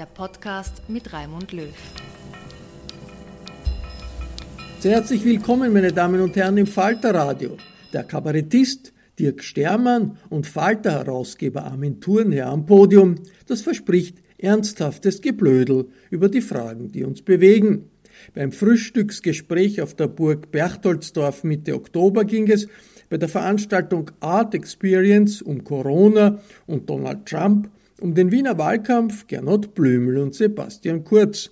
der Podcast mit Raimund Löw. Sehr herzlich willkommen, meine Damen und Herren, im Falter Radio. Der Kabarettist Dirk Stermann und Falter-Herausgeber Armin Thurnherr am Podium. Das verspricht ernsthaftes Geblödel über die Fragen, die uns bewegen. Beim Frühstücksgespräch auf der Burg Berchtoldsdorf Mitte Oktober ging es bei der Veranstaltung Art Experience um Corona und Donald Trump, um den Wiener Wahlkampf Gernot Blümel und Sebastian Kurz.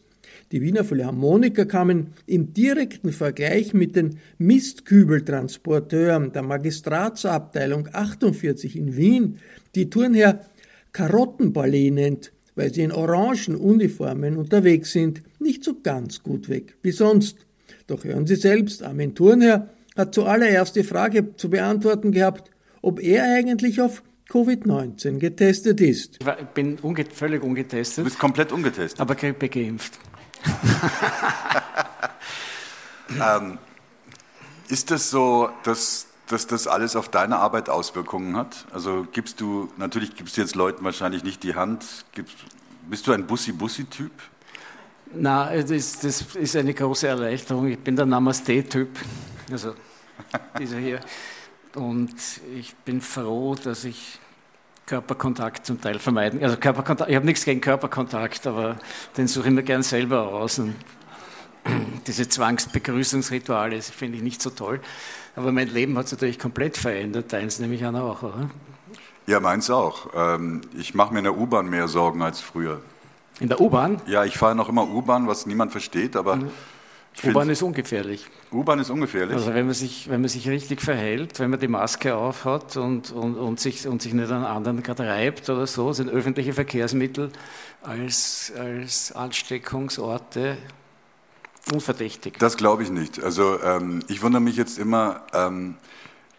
Die Wiener Philharmoniker kamen im direkten Vergleich mit den Mistkübeltransporteuren der Magistratsabteilung 48 in Wien, die Turnherr Karottenballet nennt, weil sie in orangen Uniformen unterwegs sind, nicht so ganz gut weg wie sonst. Doch hören Sie selbst, Armin Turnherr hat zuallererst die Frage zu beantworten gehabt, ob er eigentlich auf Covid-19 getestet ist. Ich bin unge völlig ungetestet. Du bist komplett ungetestet. Aber Grippe geimpft. ähm, ist es so, dass, dass das alles auf deine Arbeit Auswirkungen hat? Also gibst du, natürlich gibst du jetzt Leuten wahrscheinlich nicht die Hand. Gibst, bist du ein Bussi-Bussi-Typ? Na, das ist, das ist eine große Erleichterung. Ich bin der Namaste-Typ. Also dieser hier. Und ich bin froh, dass ich Körperkontakt zum Teil vermeiden. Also Körperkontakt, ich habe nichts gegen Körperkontakt, aber den suche ich mir gern selber aus. Und diese Zwangsbegrüßungsrituale finde ich nicht so toll. Aber mein Leben hat sich natürlich komplett verändert, deins nehme ich an auch, oder? Ja, meins auch. Ähm, ich mache mir in der U-Bahn mehr Sorgen als früher. In der U-Bahn? Ja, ich fahre noch immer U-Bahn, was niemand versteht, aber. Mhm. U-Bahn ist ungefährlich. U-Bahn ist ungefährlich. Also wenn man sich, wenn man sich richtig verhält, wenn man die Maske aufhat und, und, und, sich, und sich nicht an anderen gerade reibt oder so, sind öffentliche Verkehrsmittel als, als Ansteckungsorte unverdächtig. Das glaube ich nicht. Also ähm, ich wundere mich jetzt immer, ähm,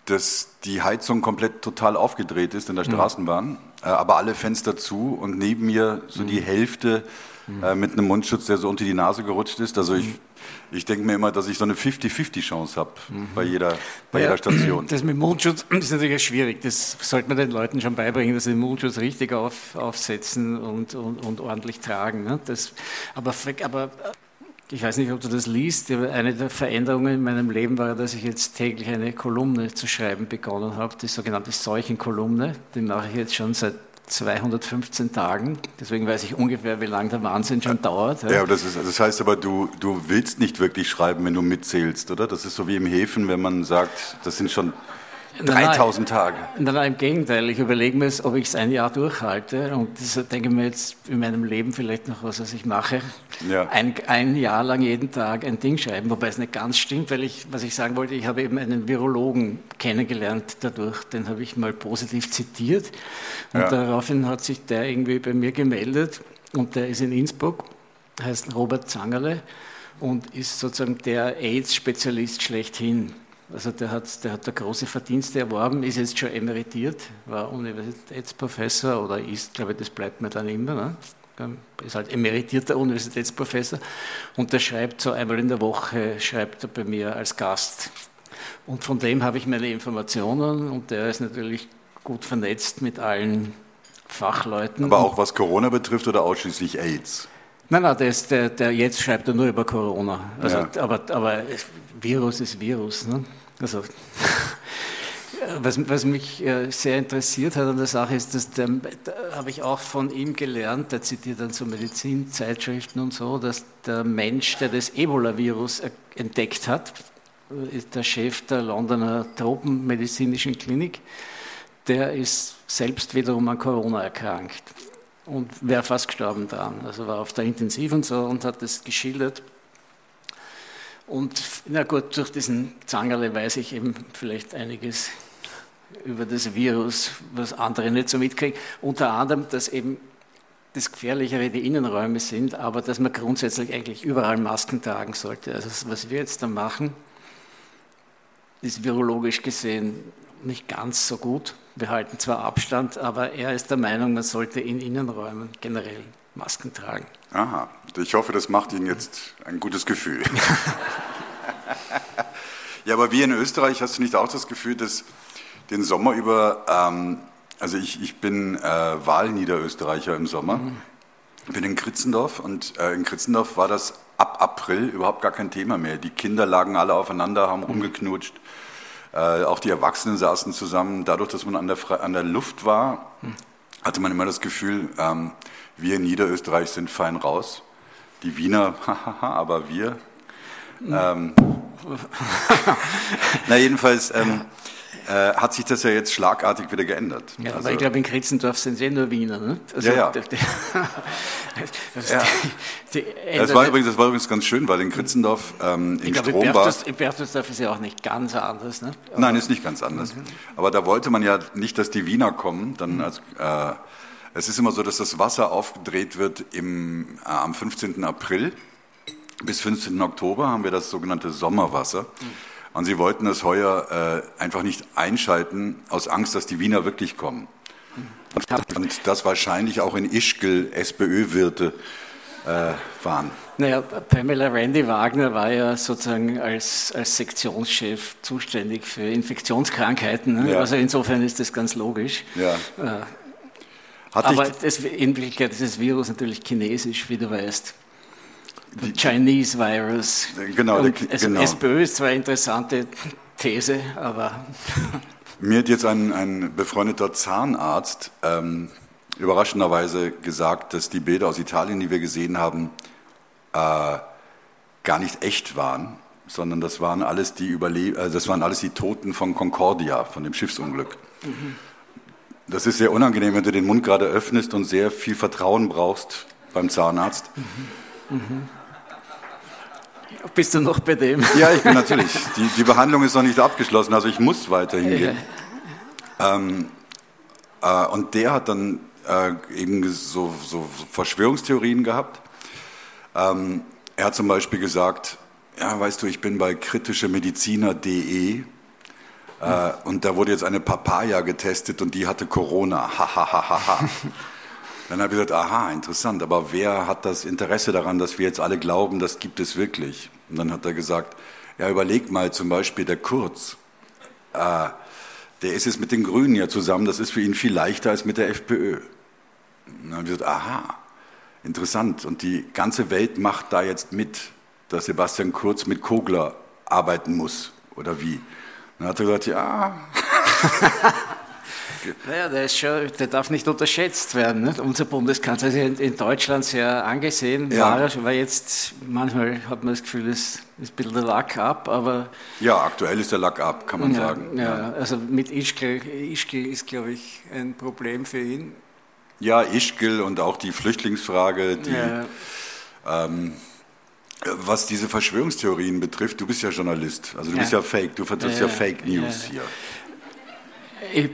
dass die Heizung komplett total aufgedreht ist in der mhm. Straßenbahn, mhm. äh, aber alle Fenster zu und neben mir so mhm. die Hälfte mhm. äh, mit einem Mundschutz, der so unter die Nase gerutscht ist. Also ich mhm. Ich denke mir immer, dass ich so eine 50-50-Chance habe mhm. bei, jeder, bei ja, jeder Station. Das mit Mundschutz ist natürlich schwierig. Das sollte man den Leuten schon beibringen, dass sie den Mundschutz richtig auf, aufsetzen und, und, und ordentlich tragen. Ne? Das, aber, aber ich weiß nicht, ob du das liest. Eine der Veränderungen in meinem Leben war, dass ich jetzt täglich eine Kolumne zu schreiben begonnen habe, die sogenannte Seuchenkolumne. Die mache ich jetzt schon seit 215 Tagen. Deswegen weiß ich ungefähr, wie lange der Wahnsinn schon dauert. Ja, das, ist, das heißt aber, du, du willst nicht wirklich schreiben, wenn du mitzählst, oder? Das ist so wie im Häfen, wenn man sagt, das sind schon 3000 Tage. Nein, nein, im Gegenteil. Ich überlege mir, ob ich es ein Jahr durchhalte. Und das denke ich mir jetzt in meinem Leben vielleicht noch was, was ich mache. Ja. Ein, ein Jahr lang jeden Tag ein Ding schreiben, wobei es nicht ganz stimmt, weil ich, was ich sagen wollte, ich habe eben einen Virologen kennengelernt dadurch. Den habe ich mal positiv zitiert. Und ja. daraufhin hat sich der irgendwie bei mir gemeldet. Und der ist in Innsbruck, heißt Robert Zangerle und ist sozusagen der AIDS-Spezialist schlechthin. Also der hat, der hat da große Verdienste erworben, ist jetzt schon emeritiert, war Universitätsprofessor oder ist, glaube ich, das bleibt mir dann immer. Ne? Ist halt emeritierter Universitätsprofessor und der schreibt so einmal in der Woche, schreibt er bei mir als Gast. Und von dem habe ich meine Informationen und der ist natürlich gut vernetzt mit allen Fachleuten. Aber auch was Corona betrifft oder ausschließlich AIDS? Nein, nein, der, der, der jetzt schreibt er nur über Corona. Also, ja. aber, aber Virus ist Virus. Ne? Also, was, was, mich äh, sehr interessiert hat an der Sache ist, dass der, da habe ich auch von ihm gelernt, der zitiert dann so Medizinzeitschriften und so, dass der Mensch, der das Ebola-Virus entdeckt hat, ist der Chef der Londoner Tropenmedizinischen Klinik, der ist selbst wiederum an Corona erkrankt und wäre fast gestorben dran. Also war auf der Intensiv und so und hat das geschildert. Und na gut, durch diesen Zangerle weiß ich eben vielleicht einiges über das Virus, was andere nicht so mitkriegen. Unter anderem, dass eben das Gefährlichere die Innenräume sind, aber dass man grundsätzlich eigentlich überall Masken tragen sollte. Also was wir jetzt da machen, ist virologisch gesehen nicht ganz so gut. Wir halten zwar Abstand, aber er ist der Meinung, man sollte in Innenräumen generell Masken tragen. Aha, ich hoffe, das macht Ihnen jetzt ein gutes Gefühl. ja, aber wie in Österreich hast du nicht auch das Gefühl, dass den Sommer über, ähm, also ich, ich bin äh, Wahlniederösterreicher im Sommer, mhm. bin in Kritzendorf und äh, in Kritzendorf war das ab April überhaupt gar kein Thema mehr. Die Kinder lagen alle aufeinander, haben mhm. rumgeknutscht. Äh, auch die Erwachsenen saßen zusammen. Dadurch, dass man an der, an der Luft war, mhm. hatte man immer das Gefühl, ähm, wir in Niederösterreich sind fein raus. Die Wiener, aber wir. Ähm, na jedenfalls ähm, äh, hat sich das ja jetzt schlagartig wieder geändert. Ja, also, aber ich glaube, in Kritzendorf sind es eh nur Wiener. Ne? Also, ja, ja. ja. Die, die das, war übrigens, das war übrigens ganz schön, weil in Kritzendorf ähm, in ich glaube, Strom In Berchtesdorf ist ja auch nicht ganz anders. Ne? Nein, ist nicht ganz anders. Mhm. Aber da wollte man ja nicht, dass die Wiener kommen, dann mhm. als... Äh, es ist immer so, dass das Wasser aufgedreht wird im, äh, am 15. April. Bis 15. Oktober haben wir das sogenannte Sommerwasser. Und sie wollten das heuer äh, einfach nicht einschalten, aus Angst, dass die Wiener wirklich kommen. Und das wahrscheinlich auch in Ischgl SPÖ-Wirte äh, waren. Naja, Pamela Randy Wagner war ja sozusagen als, als Sektionschef zuständig für Infektionskrankheiten. Ne? Ja. Also insofern ist das ganz logisch. Ja. Äh, aber das, in Wirklichkeit ist das Virus natürlich chinesisch, wie du weißt. Die, Chinese Virus. Genau, Und also genau. SPÖ ist zwar eine interessante These, aber. Mir hat jetzt ein, ein befreundeter Zahnarzt ähm, überraschenderweise gesagt, dass die Bilder aus Italien, die wir gesehen haben, äh, gar nicht echt waren, sondern das waren alles die Überle äh, das waren alles die Toten von Concordia, von dem Schiffsunglück. Mhm. Das ist sehr unangenehm, wenn du den Mund gerade öffnest und sehr viel Vertrauen brauchst beim Zahnarzt. Mhm. Mhm. Bist du noch bei dem? Ja, ich bin natürlich. Die, die Behandlung ist noch nicht abgeschlossen, also ich muss weiterhin gehen. Ähm, äh, und der hat dann äh, eben so, so, Verschwörungstheorien gehabt. Ähm, er hat zum Beispiel gesagt, ja, weißt du, ich bin bei kritischemediziner.de äh, und da wurde jetzt eine Papaya getestet und die hatte Corona. Ha, ha, ha, ha, ha. Dann habe ich gesagt, aha, interessant, aber wer hat das Interesse daran, dass wir jetzt alle glauben, das gibt es wirklich? Und dann hat er gesagt, ja, überleg mal zum Beispiel der Kurz, äh, der ist jetzt mit den Grünen ja zusammen, das ist für ihn viel leichter als mit der FPÖ. Und dann habe ich gesagt, aha, interessant. Und die ganze Welt macht da jetzt mit, dass Sebastian Kurz mit Kogler arbeiten muss, oder wie? Dann hat er gesagt, ja. Naja, der, ist schon, der darf nicht unterschätzt werden. Nicht? Unser Bundeskanzler ist in, in Deutschland sehr angesehen, Ja. war, er, war jetzt, manchmal hat man das Gefühl, es ist ein bisschen der Lack ab, aber Ja, aktuell ist der Lack ab, kann man ja, sagen. ja, also mit Ischgl, Ischgl ist, glaube ich, ein Problem für ihn. Ja, Ischgl und auch die Flüchtlingsfrage, die, Ja. ähm, was diese Verschwörungstheorien betrifft, du bist ja Journalist, also du Ja. bist ja Fake, du vertrittst ja, Ja. Fake News Ja. hier. Ich,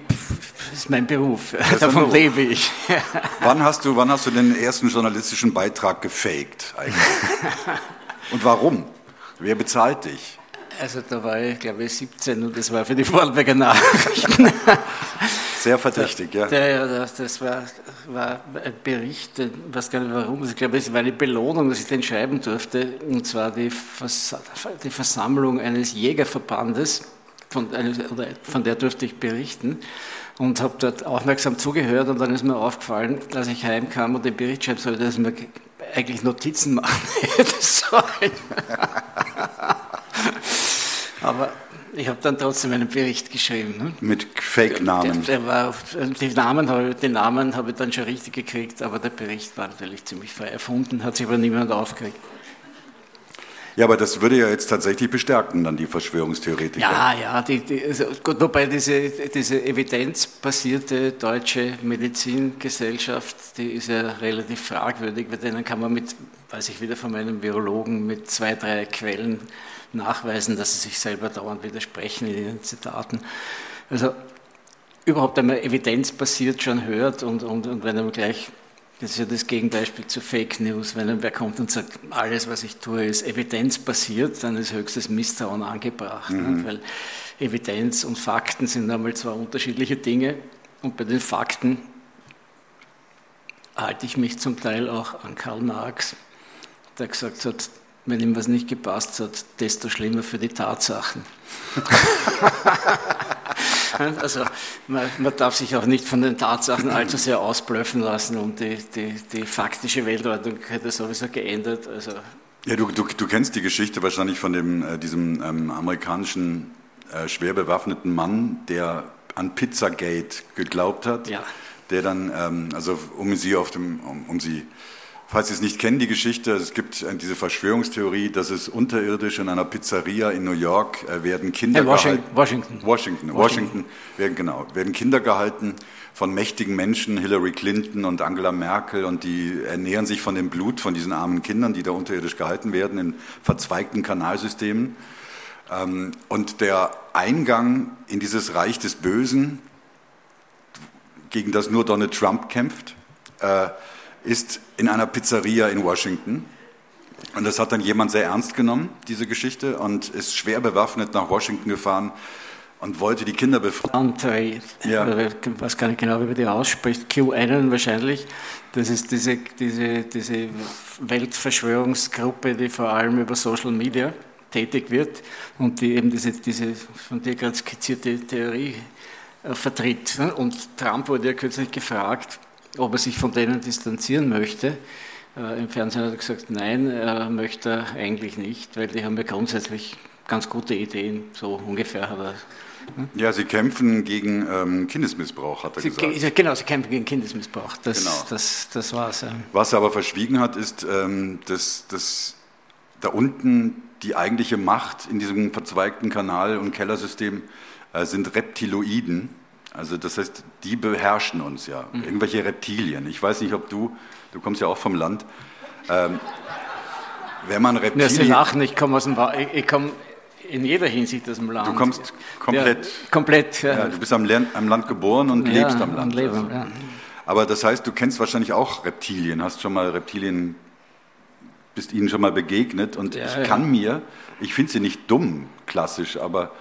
das ist mein Beruf, dein davon Beruf. lebe ich. Wann hast du, wann hast du den ersten journalistischen Beitrag gefaked eigentlich? und warum? Wer bezahlt dich? Also da war ich, glaube ich, 17 und das war für die Vorarlberger Nachrichten. Sehr verdächtig, ja. Der, ja, das, war, war ein Bericht, ich weiß gar nicht warum, ich glaube, es war eine Belohnung, dass ich den schreiben durfte, und zwar die, Vers die Versammlung eines Jägerverbandes, von, von der durfte ich berichten und habe dort aufmerksam zugehört und dann ist mir aufgefallen, als ich heimkam und den Bericht schreiben sollte, dass ich mir eigentlich Notizen machen hätte sollen. Aber ich habe dann trotzdem einen Bericht geschrieben. Ne? Mit Fake-Namen. War, die Namen, habe ich- den Namen habe ich dann schon richtig gekriegt, aber der Bericht war natürlich ziemlich frei erfunden, hat sich aber niemand aufgeregt. Ja, aber das würde ja jetzt tatsächlich bestärken, dann die Verschwörungstheoretiker. Ja, ja, die, die, also gut, wobei diese, diese evidenzbasierte deutsche Medizingesellschaft, die ist ja relativ fragwürdig, bei denen kann man mit, weiß ich wieder von meinem Virologen, mit zwei, drei Quellen nachweisen, dass sie sich selber dauernd widersprechen in ihren Zitaten. Also überhaupt einmal evidenzbasiert schon hört und, und, und wenn man gleich, das ist ja das Gegenbeispiel zu Fake News, wenn dann wer kommt und sagt, alles, was ich tue, ist evidenzbasiert, dann ist höchstes Misstrauen angebracht. Ne? Weil Evidenz und Fakten sind einmal zwei unterschiedliche Dinge und bei den Fakten halte ich mich zum Teil auch an Karl Marx, der gesagt hat, wenn ihm was nicht gepasst hat, desto schlimmer für die Tatsachen. Also man, man, darf sich auch nicht von den Tatsachen allzu sehr ausblöffen lassen und die, die, die faktische Weltordnung hätte sowieso geändert. Also Ja, du, du, du kennst die Geschichte wahrscheinlich von dem, äh, diesem ähm, amerikanischen äh, schwer bewaffneten Mann, der an Pizzagate geglaubt hat, Ja. der dann, ähm, also um sie auf dem, um, um sie, falls Sie es nicht kennen, die Geschichte, es gibt diese Verschwörungstheorie, dass es unterirdisch in einer Pizzeria in New York äh, werden Kinder In Washington- gehalten. Washington. Washington, Washington, werden, genau, werden Kinder gehalten von mächtigen Menschen, Hillary Clinton und Angela Merkel, und die ernähren sich von dem Blut von diesen armen Kindern, die da unterirdisch gehalten werden, in verzweigten Kanalsystemen. Ähm, Und der Eingang in dieses Reich des Bösen, gegen das nur Donald Trump kämpft, äh, ist in einer Pizzeria in Washington. Und das hat dann jemand sehr ernst genommen, diese Geschichte, und ist schwer bewaffnet nach Washington gefahren und wollte die Kinder befreien. Andre, Ja. ich weiß gar nicht genau, wie man die ausspricht, QAnon wahrscheinlich. Das ist diese, diese, diese Weltverschwörungsgruppe, die vor allem über Social Media tätig wird und die eben diese, diese von dir gerade skizzierte Theorie äh, vertritt. Und Trump wurde ja kürzlich gefragt, ob er sich von denen distanzieren möchte. Äh, Im Fernsehen hat er gesagt, nein, er möchte er eigentlich nicht, weil die haben ja grundsätzlich ganz gute Ideen, so ungefähr hat er Ja, sie kämpfen gegen ähm, Kindesmissbrauch, hat er Sie, gesagt. ge- genau, sie kämpfen gegen Kindesmissbrauch. Das, Genau. das, das war's. Ja. Was er aber verschwiegen hat, ist, ähm, dass, dass da unten die eigentliche Macht in diesem verzweigten Kanal- und Kellersystem äh, sind Reptiloiden. Also das heißt, die beherrschen uns ja, Mhm. irgendwelche Reptilien. Ich weiß nicht, ob du, du kommst ja auch vom Land, ähm, wenn man Ja, Sie Reptilien... lachen, ich komme aus dem Wa- ich, ich komme in jeder Hinsicht aus dem Land. Du kommst komplett- Ja, komplett, ja. Ja, du bist am Land, am Land geboren und lebst am Land. leben, also. Aber das heißt, du kennst wahrscheinlich auch Reptilien, hast schon mal Reptilien, bist ihnen schon mal begegnet und ich kann mir, ich finde sie nicht dumm, klassisch, aber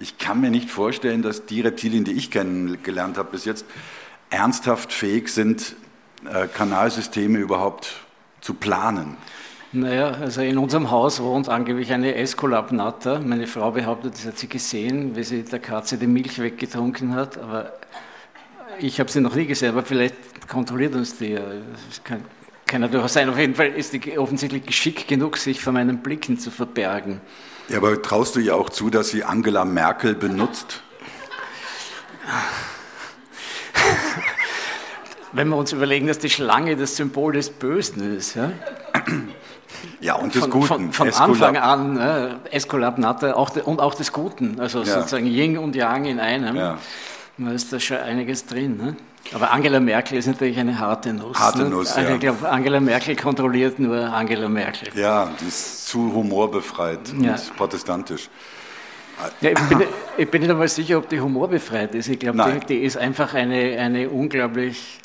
ich kann mir nicht vorstellen, dass die Reptilien, die ich kennengelernt habe bis jetzt, ernsthaft fähig sind, äh, Kanalsysteme überhaupt zu planen. Naja, also in unserem Haus wohnt angeblich eine Esculap-Natter. Meine Frau behauptet, das hat sie gesehen, wie sie der Katze die Milch weggetrunken hat, aber ich habe sie noch nie gesehen, aber vielleicht kontrolliert uns die. Das kann, kann ja durchaus sein. Auf jeden Fall ist die offensichtlich geschickt genug, sich vor meinen Blicken zu verbergen. Ja, aber traust du ihr auch zu, dass sie Angela Merkel benutzt? Wenn wir uns überlegen, dass die Schlange das Symbol des Bösen ist. Ja, ja und des von, Guten. Von, von Anfang an, äh, Esculap Natter auch de, und auch des Guten. Also ja. sozusagen Yin und Yang in einem. Ja. Da ist da schon einiges drin. Ne? Aber Angela Merkel ist natürlich eine harte Nuss. Harte ne? Nuss, also ja. Ich glaube, Angela Merkel kontrolliert nur Angela Merkel. Ja, die ist zu humorbefreit ja. und protestantisch. Ja, ich, bin, ich, bin, nicht einmal sicher, ob die humorbefreit ist. Ich glaube, die, die, ist einfach eine, eine unglaublich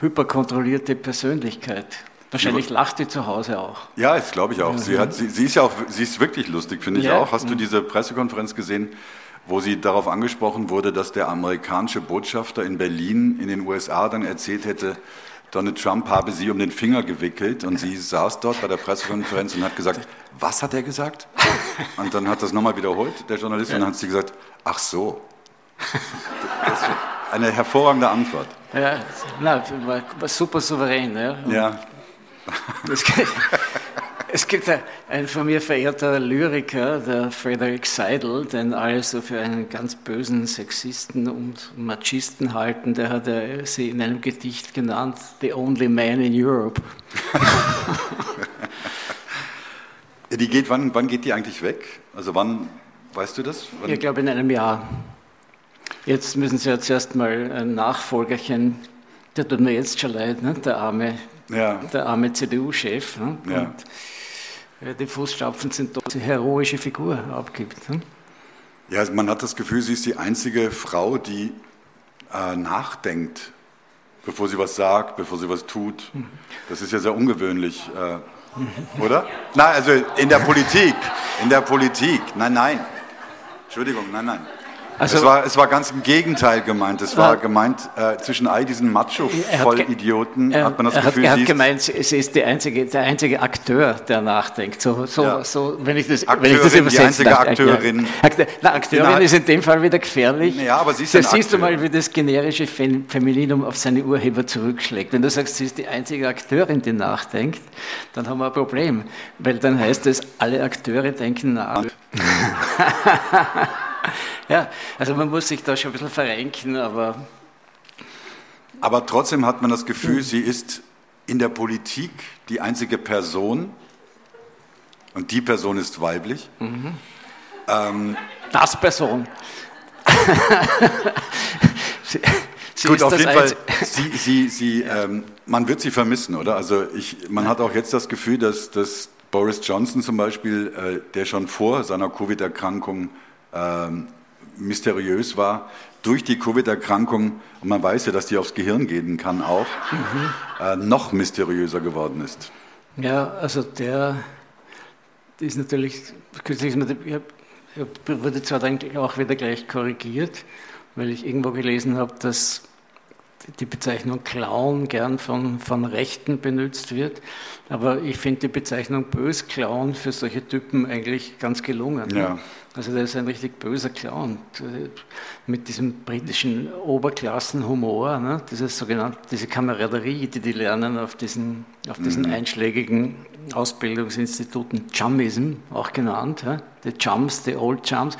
hyperkontrollierte Persönlichkeit. Wahrscheinlich ja. lacht die zu Hause auch. Ja, das glaube ich auch. Sie, hat, sie, sie, ist ja auch, sie ist wirklich lustig, finde ich ja. auch. Hast du mhm. diese Pressekonferenz gesehen, wo sie darauf angesprochen wurde, dass der amerikanische Botschafter in Berlin in den USA dann erzählt hätte, Donald Trump habe sie um den Finger gewickelt und sie saß dort bei der Pressekonferenz und hat gesagt, was hat er gesagt? Und dann hat das nochmal wiederholt, der Journalist, und dann hat sie gesagt, ach so. Das eine hervorragende Antwort. Ja, na, war super souverän. Ja. ja. Es gibt einen von mir verehrter Lyriker, der Frederick Seidel, den alle so für einen ganz bösen Sexisten und Machisten halten. Der hat sie in einem Gedicht genannt, The Only Man in Europe. die geht, wann, wann geht die eigentlich weg? Also wann, weißt du das? Wann? Ich glaube in einem Jahr. Jetzt müssen sie ja zuerst mal ein Nachfolgerchen, der tut mir jetzt schon leid, ne? der arme, ja. arme CDU-Chef. Ne? Ja die Fußstapfen sind dort eine heroische Figur abgibt. Ne? Ja, also man hat das Gefühl, sie ist die einzige Frau, die äh, nachdenkt, bevor sie was sagt, bevor sie was tut. Das ist ja sehr ungewöhnlich, äh, oder? Nein, also in der Politik, in der Politik, nein, nein. Entschuldigung, nein, nein. Also, es, war, es war ganz im Gegenteil gemeint. Es war gemeint, äh, zwischen all diesen Macho-Vollidioten hat man das Gefühl, hat, er hat gemeint, sie ist die einzige, der einzige Akteur, der nachdenkt. So, so, ja. so, wenn ich das, Akteurin, wenn ich das übersetze. Die einzige darf, Akteurin. Ja. Na, Akteurin ist in dem Fall wieder gefährlich. Ja, aber sie ist da siehst du mal, wie das generische Femininum auf seine Urheber zurückschlägt. Wenn du sagst, sie ist die einzige Akteurin, die nachdenkt, dann haben wir ein Problem. Weil dann heißt es, alle Akteure denken nach. ja, also man muss sich da schon ein bisschen verrenken, aber. Aber trotzdem hat man das Gefühl, sie ist in der Politik die einzige Person, und die Person ist weiblich. Mhm. Ähm, das Person. sie, sie Gut, auf jeden Fall, sie, sie, sie, ähm, man wird sie vermissen, oder? Also ich, man hat auch jetzt das Gefühl, dass, dass Boris Johnson zum Beispiel, äh, der schon vor seiner Covid-Erkrankung ähm, mysteriös war, durch die Covid-Erkrankung, und man weiß ja, dass die aufs Gehirn gehen kann auch, mhm. äh, noch mysteriöser geworden ist. Ja, also der ist natürlich, kürzlich wurde zwar dann auch wieder gleich korrigiert, weil ich irgendwo gelesen habe, dass die Bezeichnung Clown gern von, von Rechten benutzt wird. Aber ich finde die Bezeichnung Bösclown für solche Typen eigentlich ganz gelungen. Ja. Also der ist ein richtig böser Clown mit diesem britischen Oberklassenhumor, ne? Dieses sogenannte, diese Kameraderie, die die lernen auf diesen, auf diesen mhm. einschlägigen Ausbildungsinstituten, Chumism auch genannt, ja? die Chums, die Old Chums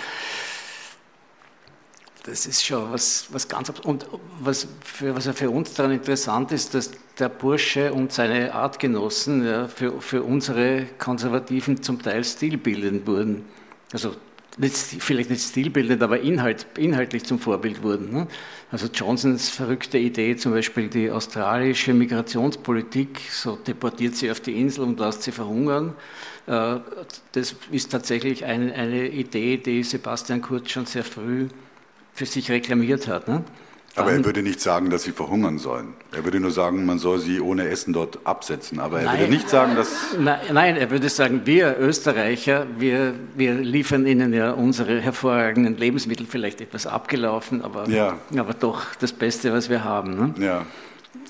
das ist schon was, was ganz und was für, was für uns daran interessant ist, dass der Bursche und seine Artgenossen ja, für, für unsere Konservativen zum Teil stilbildend wurden. Also nicht, vielleicht nicht stilbildend, aber inhalt, inhaltlich zum Vorbild wurden. Ne? Also Johnsons verrückte Idee, zum Beispiel die australische Migrationspolitik, so deportiert sie auf die Insel und lässt sie verhungern. Äh, das ist tatsächlich eine, eine Idee, die Sebastian Kurz schon sehr früh für sich reklamiert hat. Ne? Aber er würde nicht sagen, dass sie verhungern sollen. Er würde nur sagen, man soll sie ohne Essen dort absetzen. Aber er nein, würde nicht sagen, dass. Nein, er würde sagen, wir Österreicher, wir, wir liefern ihnen ja unsere hervorragenden Lebensmittel, vielleicht etwas abgelaufen, aber, ja. aber doch das Beste, was wir haben. Ne? Ja.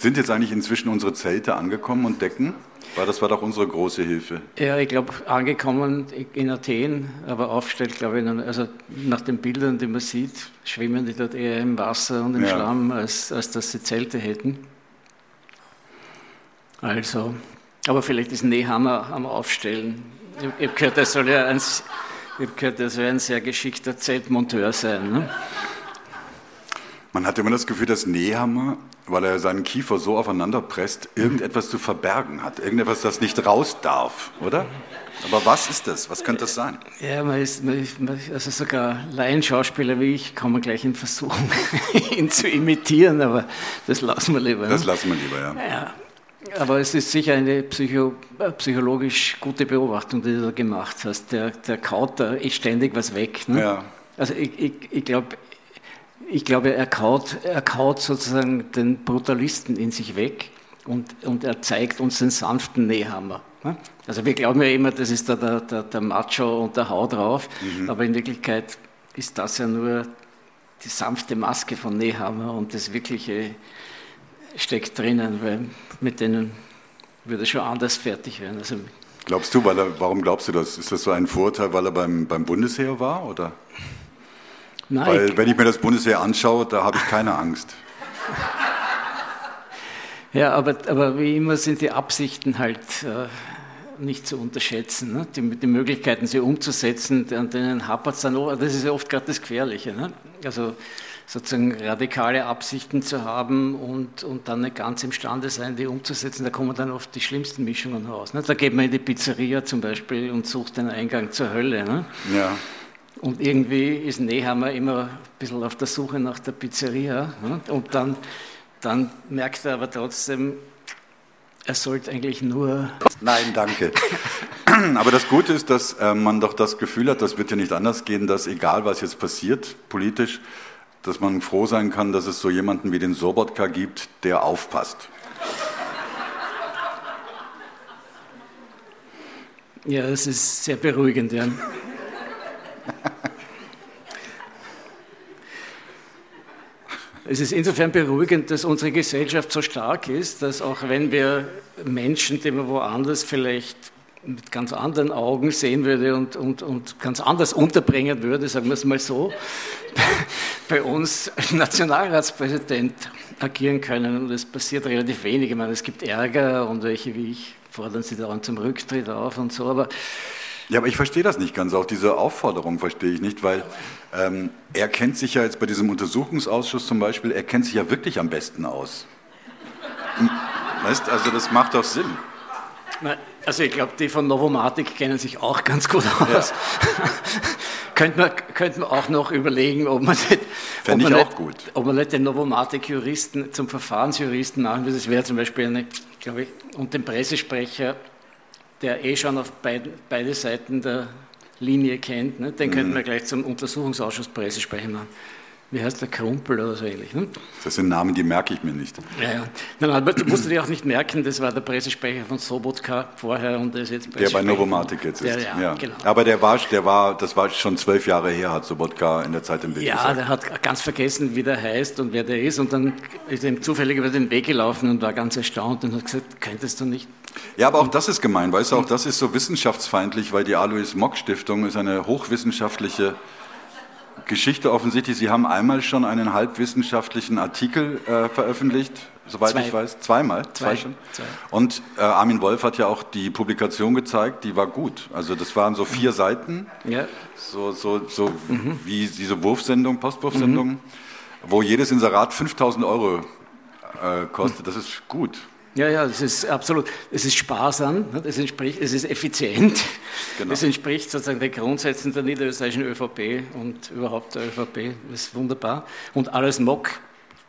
Sind jetzt eigentlich inzwischen unsere Zelte angekommen und Decken? Weil das war doch unsere große Hilfe. Ja, ich glaube, angekommen in Athen, aber aufgestellt, glaube ich, also nach den Bildern, die man sieht, schwimmen die dort eher im Wasser und im ja. Schlamm, als, als dass sie Zelte hätten. Also, aber vielleicht ist Nehammer am Aufstellen. Ich, habe gehört, er soll ja ein, ich gehört, er soll ein sehr geschickter Zeltmonteur sein. Ne? Man hat immer das Gefühl, dass Nehammer, weil er seinen Kiefer so aufeinander presst, irgendetwas zu verbergen hat. Irgendetwas, das nicht raus darf, oder? Aber was ist das? Was könnte das sein? Ja, man ist, man ist also sogar Laienschauspieler wie ich kann man gleich in versuchen, ihn zu imitieren, aber das lassen wir lieber. Das ne? lassen wir lieber, ja. ja. Aber es ist sicher eine psycho, psychologisch gute Beobachtung, die du da gemacht hast. Der, der kaut da ist ständig was weg. Ne? Ja. Also ich, ich, ich glaube, ich glaube, er kaut, er kaut sozusagen den Brutalisten in sich weg und, und er zeigt uns den sanften Nähhammer. Ne? Also wir glauben ja immer, das ist da der, der, der Macho und der Hau drauf, mhm. aber in Wirklichkeit ist das ja nur die sanfte Maske von Nehammer und das wirkliche steckt drinnen, weil mit denen würde schon anders fertig werden. Also Glaubst du, weil er, warum glaubst du das? Ist das so ein Vorteil, weil er beim, beim Bundesheer war? Oder? Nein, weil, wenn ich mir das Bundesheer anschaue, da habe ich keine Angst. Ja, aber, aber wie immer sind die Absichten halt äh, nicht zu unterschätzen. Ne? Die, die, Möglichkeiten, sie umzusetzen, an denen hapert es dann auch. Das ist ja oft gerade das Gefährliche. Ne? Also sozusagen radikale Absichten zu haben und, und dann nicht ganz imstande sein, die umzusetzen, da kommen dann oft die schlimmsten Mischungen raus. Ne? Da geht man in die Pizzeria zum Beispiel und sucht den Eingang zur Hölle. Ne? Ja. Und irgendwie ist Nehammer immer ein bisschen auf der Suche nach der Pizzeria. Ne? Und dann dann merkt er aber trotzdem, er sollte eigentlich nur. Nein, danke. Aber das Gute ist, dass äh, man doch das Gefühl hat, das wird ja nicht anders gehen, dass egal was jetzt passiert politisch, dass man froh sein kann, dass es so jemanden wie den Sobotka gibt, der aufpasst. Ja, das ist sehr beruhigend, ja. Es ist insofern beruhigend, dass unsere Gesellschaft so stark ist, dass auch wenn wir Menschen, die man woanders vielleicht mit ganz anderen Augen sehen würde und, und, und ganz anders unterbringen würde, sagen wir es mal so, bei uns Nationalratspräsident agieren können. Und es passiert relativ wenig. Ich meine, es gibt Ärger und welche wie ich fordern sie dann zum Rücktritt auf und so, aber ja, aber ich verstehe das nicht ganz. Auch diese Aufforderung verstehe ich nicht, weil ähm, er kennt sich ja jetzt bei diesem Untersuchungsausschuss zum Beispiel, er kennt sich ja wirklich am besten aus. Weißt, also das macht doch Sinn. Also ich glaube, die von Novomatic kennen sich auch ganz gut aus. Ja. könnte, man, könnte man auch noch überlegen, ob man nicht, ob man nicht, gut. Ob man nicht den Novomatic-Juristen zum Verfahrensjuristen machen würde. Das wäre zum Beispiel eine, glaube ich, und den Pressesprecher der eh schon auf beid, beide Seiten der Linie kennt, ne? den mhm. könnten wir gleich zum Untersuchungsausschuss Pressesprecher machen wie heißt der Krumpel oder so ähnlich. Ne? Das sind Namen, die merke ich mir nicht. Ja, ja. Nein, aber du musst dir auch nicht merken, das war der Pressesprecher von Sobotka vorher und der ist jetzt Der bei Novomatic jetzt ist. Der, ja, ja. Genau. Aber der war, der war, das war schon zwölf Jahre her, hat Sobotka in der Zeit im Bild Ja, gesagt. der hat ganz vergessen, wie der heißt und wer der ist und dann ist ihm zufällig über den Weg gelaufen und war ganz erstaunt und hat gesagt, könntest du nicht ja, aber auch das ist gemein, weißt du, auch das ist so wissenschaftsfeindlich, weil die Alois Mock Stiftung ist eine hochwissenschaftliche Geschichte offensichtlich. Sie haben einmal schon einen halbwissenschaftlichen Artikel äh, veröffentlicht, soweit Zwei. ich weiß. Zweimal? Zwei, Zwei schon. Zwei. Und äh, Armin Wolf hat ja auch die Publikation gezeigt, die war gut. Also das waren so vier Seiten, ja. so, so, so mhm. wie diese Wurfsendung, Postwurfsendung, mhm. wo jedes Inserat 5000 Euro äh, kostet. Das ist gut. Ja, ja, es ist absolut, es ist sparsam, es, entspricht, es ist effizient, genau. es entspricht sozusagen den Grundsätzen der niederösterreichischen ÖVP und überhaupt der ÖVP, das ist wunderbar. Und alles Mock,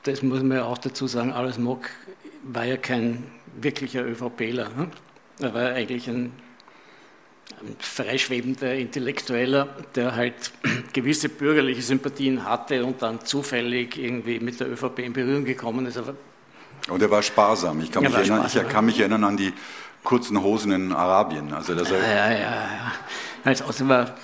das muss man ja auch dazu sagen, alles Mock war ja kein wirklicher ÖVPler, ne? er war eigentlich ein, ein freischwebender Intellektueller, der halt gewisse bürgerliche Sympathien hatte und dann zufällig irgendwie mit der ÖVP in Berührung gekommen ist, aber und er war sparsam. Ich kann, mich erinnern, sparsam, ich kann mich erinnern an die kurzen Hosen in Arabien. Also das ja, ja, ja, ja. Also war,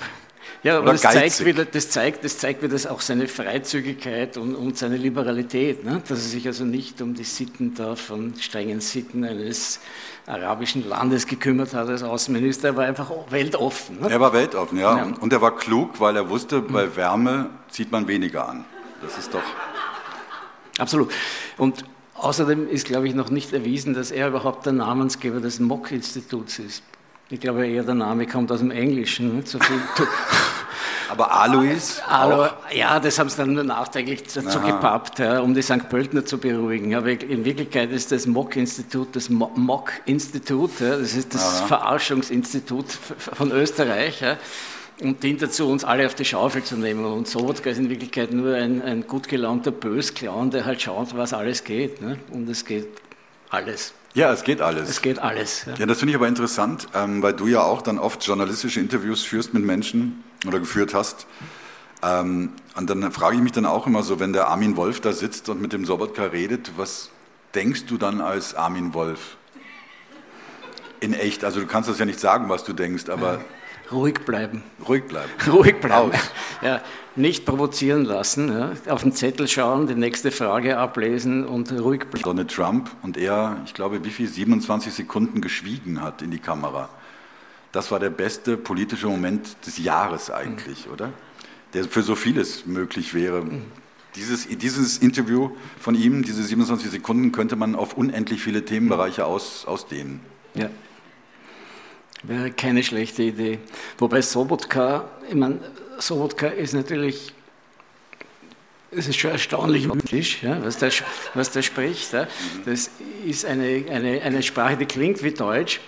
ja, aber das zeigt, wieder, das, zeigt, das zeigt wieder auch seine Freizügigkeit und, und seine Liberalität, ne? dass er sich also nicht um die Sitten da von strengen Sitten eines arabischen Landes gekümmert hat als Außenminister. Er war einfach weltoffen. Ne? Er war weltoffen, ja. ja. Und er war klug, weil er wusste, bei Wärme zieht man weniger an. Das ist doch... Absolut. Und Außerdem ist, glaube ich, noch nicht erwiesen, dass er überhaupt der Namensgeber des Mock-Instituts ist. Ich glaube eher, der Name kommt aus dem Englischen. So Aber Alois? Alo, ja, das haben sie dann nur nachträglich dazu gepappt, ja, um die St. Pöltner zu beruhigen. Aber in Wirklichkeit ist das Mock-Institut das Mock-Institut, ja, das ist das Aha. Verarschungsinstitut von Österreich. Ja und dient dazu, uns alle auf die Schaufel zu nehmen. Und Sobotka ist in Wirklichkeit nur ein, ein gut gelaunter Bösclown, der halt schaut, was alles geht. Ne? Und es geht alles. Ja, es geht alles. Es geht alles. Ja, ja das finde ich aber interessant, ähm, weil du ja auch dann oft journalistische Interviews führst mit Menschen oder geführt hast. Ähm, und dann frage ich mich dann auch immer so, wenn der Armin Wolf da sitzt und mit dem Sobotka redet, was denkst du dann als Armin Wolf? In echt, also du kannst das ja nicht sagen, was du denkst, aber... Ruhig bleiben. Ruhig bleiben. Ruhig bleiben. Ja, nicht provozieren lassen, ja. auf den Zettel schauen, die nächste Frage ablesen und ruhig bleiben. Donald Trump und er, ich glaube, wie viel, 27 Sekunden geschwiegen hat in die Kamera. Das war der beste politische Moment des Jahres eigentlich, mhm. oder? Der für so vieles möglich wäre. Mhm. Dieses, dieses Interview von ihm, diese 27 Sekunden, könnte man auf unendlich viele Themenbereiche aus, ausdehnen. Ja. Wäre keine schlechte Idee. Wobei Sobotka, ich meine, Sobotka ist natürlich, es ist schon erstaunlich, ja, was, der, was der spricht. Ja. Das ist eine, eine, eine Sprache, die klingt wie Deutsch,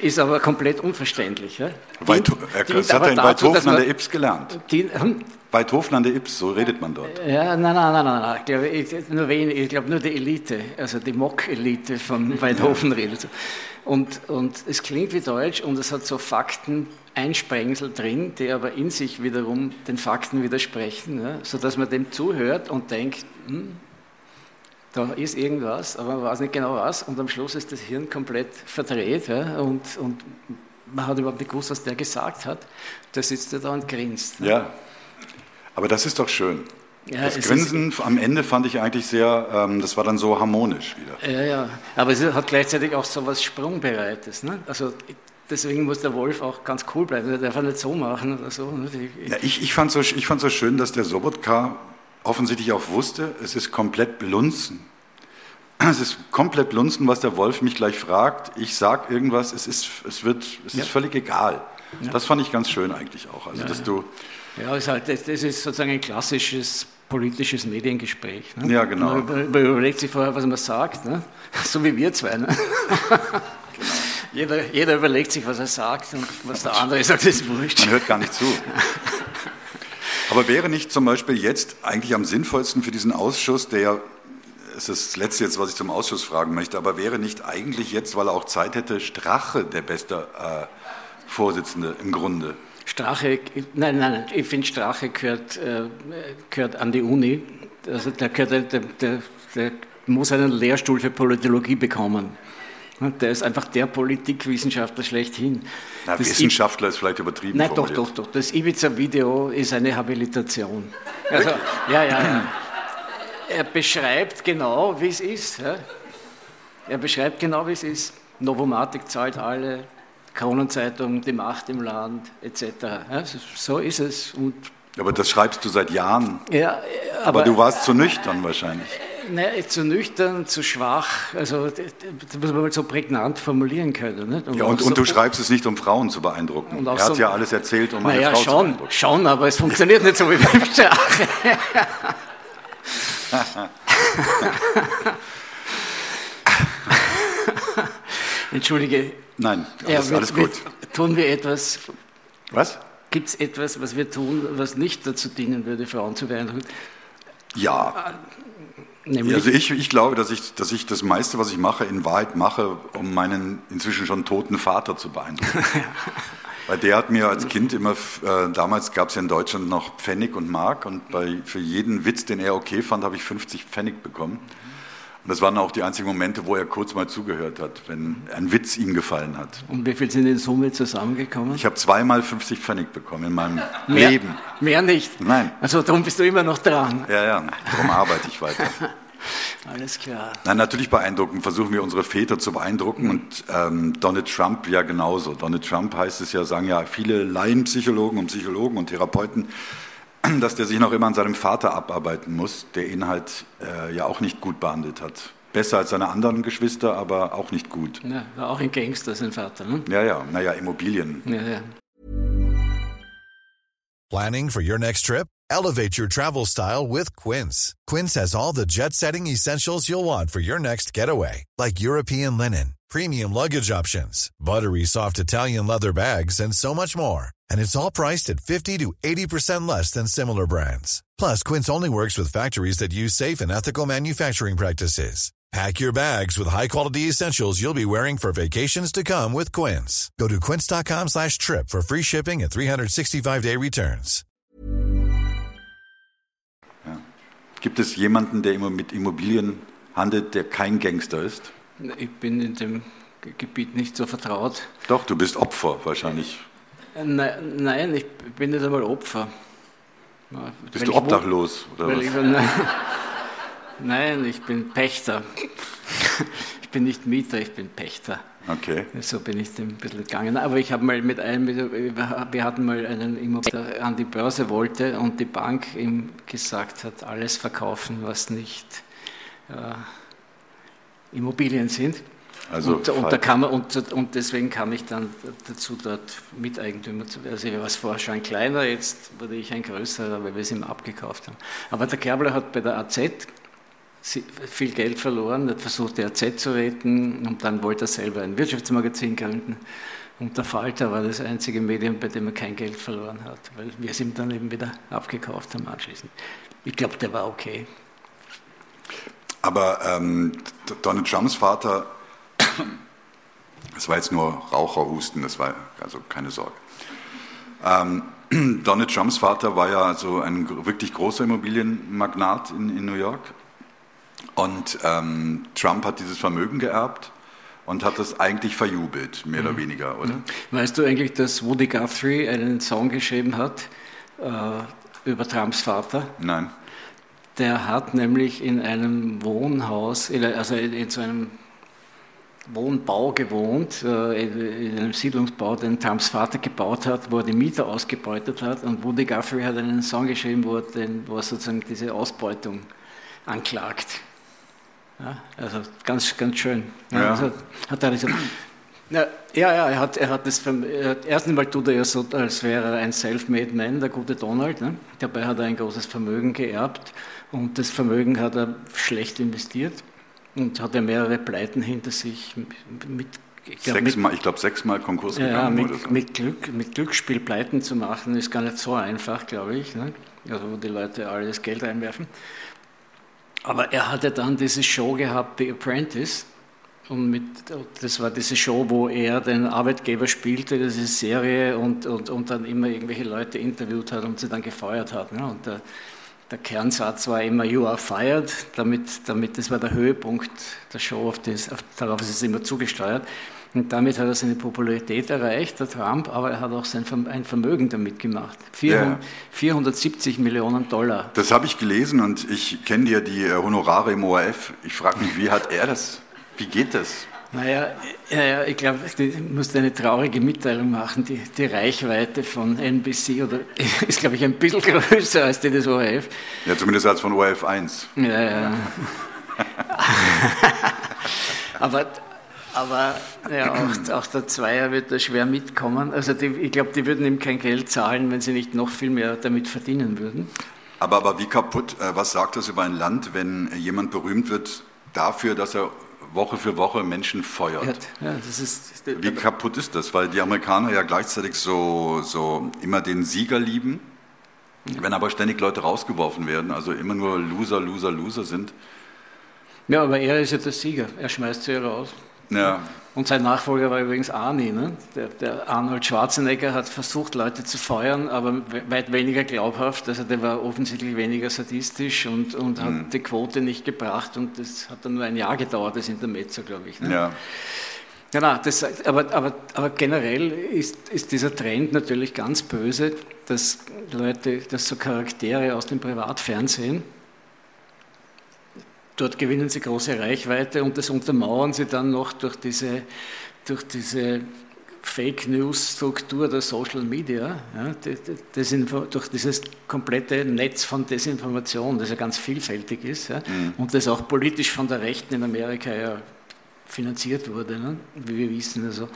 ist aber komplett unverständlich. Ja. Er, das hat er in Weidhofen an der Ips gelernt. Die, hm? Weidhofen an der Ips, so redet man dort. Ja, nein, nein, nein, nein, ich glaube, ich, nur, wenig, ich glaube nur die Elite, also die Mock-Elite von Weidhofen redet. Und, und es klingt wie Deutsch und es hat so Fakten, Einsprengsel drin, die aber in sich wiederum den Fakten widersprechen, ja, sodass man dem zuhört und denkt, hm, da ist irgendwas, aber man weiß nicht genau was und am Schluss ist das Hirn komplett verdreht ja, und, und man hat überhaupt nicht gewusst, was der gesagt hat. Da sitzt er da und grinst. Ja, aber das ist doch schön. Ja, das Grinsen am Ende fand ich eigentlich sehr, ähm, das war dann so harmonisch wieder. Ja, ja, aber es hat gleichzeitig auch so was Sprungbereites. Ne? Also deswegen muss der Wolf auch ganz cool bleiben. Der darf er nicht so machen oder so. Ne? Ja, ich, ich fand es so, fand so schön, dass der Sobotka offensichtlich auch wusste, es ist komplett blunzen. Es ist komplett blunzen, was der Wolf mich gleich fragt. Ich sage irgendwas, es ist, es wird, es ja. ist völlig egal. Ja. Das fand ich ganz schön eigentlich auch. Also, dass du ja, ist halt, das, ist sozusagen ein klassisches politisches Mediengespräch. Ne? Ja, genau. Man überlegt sich vorher, was man sagt, ne? so wie wir zwei. Ne? Genau. Jeder, jeder überlegt sich, was er sagt und was der andere sagt, ist wurscht. Man hört gar nicht zu. Aber wäre nicht zum Beispiel jetzt eigentlich am sinnvollsten für diesen Ausschuss, der ja, es ist das Letzte jetzt, was ich zum Ausschuss fragen möchte, aber wäre nicht eigentlich jetzt, weil er auch Zeit hätte, Strache der beste äh, Vorsitzende im Grunde? Strache, nein, nein, ich finde Strache gehört, äh, gehört an die Uni. Also der, gehört, der, der, der muss einen Lehrstuhl für Politologie bekommen. Der ist einfach der Politikwissenschaftler schlechthin. Na, Wissenschaftler ist vielleicht übertrieben. Nein, formuliert. doch, doch, doch. Das Ibiza-Video ist eine Habilitation. Also, ja, ja, ja. Er beschreibt genau, wie es ist. Ja. Er beschreibt genau, wie es ist. Novomatic zahlt alle, Kronenzeitung, die Macht im Land etc. So ist es. Und aber das schreibst du seit Jahren. Ja, aber, aber du warst zu nüchtern wahrscheinlich. Nein, zu nüchtern, zu schwach. Also das muss man mal so prägnant formulieren können. Nicht? Und ja, und, so, und, du schreibst es nicht, um Frauen zu beeindrucken. er hat so, ja alles erzählt, um eine ja, Frau schon, zu beeindrucken. schon, aber es funktioniert nicht so wie beim Strache. Entschuldige, Nein, alles, ja, alles gut. tun wir etwas? Was? Gibt es etwas, was wir tun, was nicht dazu dienen würde, Frauen zu beeindrucken? Ja. Nämlich? Also ich, ich glaube, dass ich, dass ich das meiste, was ich mache, in Wahrheit mache, um meinen inzwischen schon toten Vater zu beeindrucken. Weil der hat mir als Kind immer, äh, damals gab es ja in Deutschland noch Pfennig und Mark und bei, für jeden Witz, den er okay fand, habe ich 50 Pfennig bekommen. Und das waren auch die einzigen Momente, wo er kurz mal zugehört hat, wenn ein Witz ihm gefallen hat. Und wie viel sind in Summe zusammengekommen? Ich habe zweimal 50 Pfennig bekommen in meinem mehr, Leben. Mehr nicht? Nein. Also darum bist du immer noch dran. Ja, ja, darum arbeite ich weiter. Alles klar. Nein, natürlich beeindrucken, versuchen wir unsere Väter zu beeindrucken und ähm, Donald Trump ja genauso. Donald Trump heißt es ja, sagen ja viele Laienpsychologen und Psychologen und Therapeuten, dass der sich noch immer an seinem Vater abarbeiten muss, der ihn halt äh, ja auch nicht gut behandelt hat. Besser als seine anderen Geschwister, aber auch nicht gut. Ja, war auch ein Gangster, sein Vater. Ne? Ja, ja, naja, Immobilien. Ja, ja. Planning for your next trip? Elevate your travel style with Quince. Quince has all the jet setting essentials you'll want for your next getaway, like European linen, premium luggage options, buttery soft Italian leather bags, and so much more. And it's all priced at 50 to 80% less than similar brands. Plus, Quince only works with factories that use safe and ethical manufacturing practices. Pack your bags with high-quality essentials you'll be wearing for vacations to come with Quince. Go to quince.com slash trip for free shipping and 365-day returns. Ja. Gibt es jemanden, der immer mit Immobilien handelt, der kein Gangster ist? Ich bin in dem Gebiet nicht so vertraut. Doch, du bist Opfer wahrscheinlich. Nein, nein ich bin nicht einmal Opfer. Bist du obdachlos? Oder was? Ich, Nein, ich bin Pächter. Ich bin nicht Mieter, ich bin Pächter. Okay. So bin ich dem ein bisschen gegangen. Aber ich habe mal mit einem, wir hatten mal einen Immobilien, der an die Börse wollte und die Bank ihm gesagt hat, alles verkaufen, was nicht äh, Immobilien sind. Also und, und, da kam er, und, und, deswegen kam ich dann dazu, dort Miteigentümer zu werden. Also ich war vorher schon ein kleiner, jetzt wurde ich ein größerer, weil wir es ihm abgekauft haben. Aber der Kerbler hat bei der AZ viel Geld verloren, hat versucht, die AZ zu retten und dann wollte er selber ein Wirtschaftsmagazin gründen. Und der Falter war das einzige Medium, bei dem er kein Geld verloren hat, weil wir es ihm dann eben wieder abgekauft haben anschließend. Ich glaube, der war okay. Aber ähm, Donald Trumps Vater, das war jetzt nur Raucherhusten, das war also keine Sorge. Ähm, Donald Trumps Vater war ja also ein wirklich großer Immobilienmagnat in, in New York und ähm, Trump hat dieses Vermögen geerbt und hat das eigentlich verjubelt, mehr oder mhm. weniger, oder? Mhm. Weißt du eigentlich, dass Woody Guthrie einen Song geschrieben hat äh, über Trumps Vater? Nein. Der hat nämlich in einem Wohnhaus, also in so einem Wohnbau gewohnt, äh, in einem Siedlungsbau, den Trumps Vater gebaut hat, wo er die Mieter ausgebeutet hat. Und Woody Guthrie hat einen Song geschrieben, wo er, den, wo er sozusagen diese Ausbeutung anklagt. Ja, also ganz, ganz schön. Ja. Also hat er so, ja, ja, er hat, er hat das, erstens mal tut er ja so, als wäre er ein self-made man, der gute Donald. Ne? Dabei hat er ein großes Vermögen geerbt und das Vermögen hat er schlecht investiert und hat er mehrere Pleiten hinter sich mit ich glaube, sechsmal, glaub, sechsmal Konkurs ja, gegangen. Mit, so. mit, Glück, mit Glücksspiel Pleiten zu machen, ist gar nicht so einfach, glaube ich. Ne? Also wo die Leute alles Geld reinwerfen. Aber er hatte dann diese Show gehabt, The Apprentice. Und mit, das war diese Show, wo er den Arbeitgeber spielte, diese Serie, und, und, und dann immer irgendwelche Leute interviewt hat und sie dann gefeuert hat. Ne? Und der, der, Kernsatz war immer You are fired, damit, damit das war der Höhepunkt der Show, auf das, auf, darauf ist es immer zugesteuert. Und damit hat er seine Popularität erreicht, der Trump, aber er hat auch sein ein Vermögen damit gemacht. 400, ja. 470 Millionen Dollar. Das habe ich gelesen und ich kenne ja die äh, Honorare im ORF. Ich frage mich, wie hat er das? Wie geht das? Naja, ja, ich glaube, ich muss eine traurige Mitteilung machen. Die, die Reichweite von NBC oder, ist, glaube ich, ein bisschen größer als die des ORF. Ja, zumindest als von ORF 1. Ja, ja. aber aber ja, auch, auch, der Zweier wird da schwer mitkommen. Also die, ich glaube, die würden ihm kein Geld zahlen, wenn sie nicht noch viel mehr damit verdienen würden. Aber, aber wie kaputt, äh, was sagt das über ein Land, wenn jemand berühmt wird dafür, dass er Woche für Woche Menschen feuert? Ja, ist, wie kaputt ist das? Weil die Amerikaner ja gleichzeitig so, so immer den Sieger lieben, wenn aber ständig Leute rausgeworfen werden, also immer nur Loser, Loser, Loser sind. Ja, aber er ist ja der Sieger, er schmeißt sie raus. Ja. Und sein Nachfolger war übrigens Arnie. Ne? Der, der, Arnold Schwarzenegger hat versucht, Leute zu feuern, aber weit weniger glaubhaft. Also der war offensichtlich weniger sadistisch und, und hat mhm. die Quote nicht gebracht. Und das hat dann nur ein Jahr gedauert, das Intermezzo, glaube ich. Ne? Ja. Genau, das, aber, aber, aber generell ist, ist dieser Trend natürlich ganz böse, dass Leute, dass so Charaktere aus dem Privatfernsehen Dort gewinnen sie große Reichweite und das untermauern sie dann noch durch diese, durch diese Fake News Struktur der Social Media, ja, durch dieses komplette Netz von Desinformation, das ja ganz vielfältig ist ja, mhm. und das auch politisch von der Rechten in Amerika ja finanziert wurde, ne, wie wir wissen. Also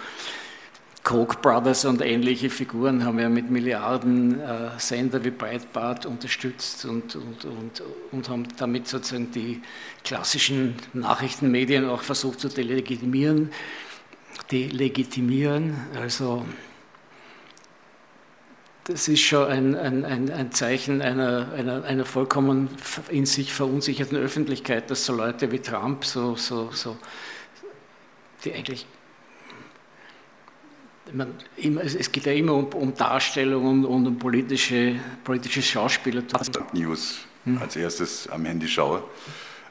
Koch Brothers und ähnliche Figuren haben ja mit Milliarden äh, Sender wie Breitbart unterstützt und, und, und, und haben damit sozusagen die klassischen Nachrichtenmedien auch versucht zu delegitimieren. delegitimieren. Also das ist schon ein, ein, ein, ein Zeichen einer, einer, einer, vollkommen in sich verunsicherten Öffentlichkeit, dass so Leute wie Trump, so, so, so, die eigentlich, man, immer, es geht ja immer um, um Darstellung und, und, um politische, politisches Schauspieler. News hm. als erstes am Handy schaue.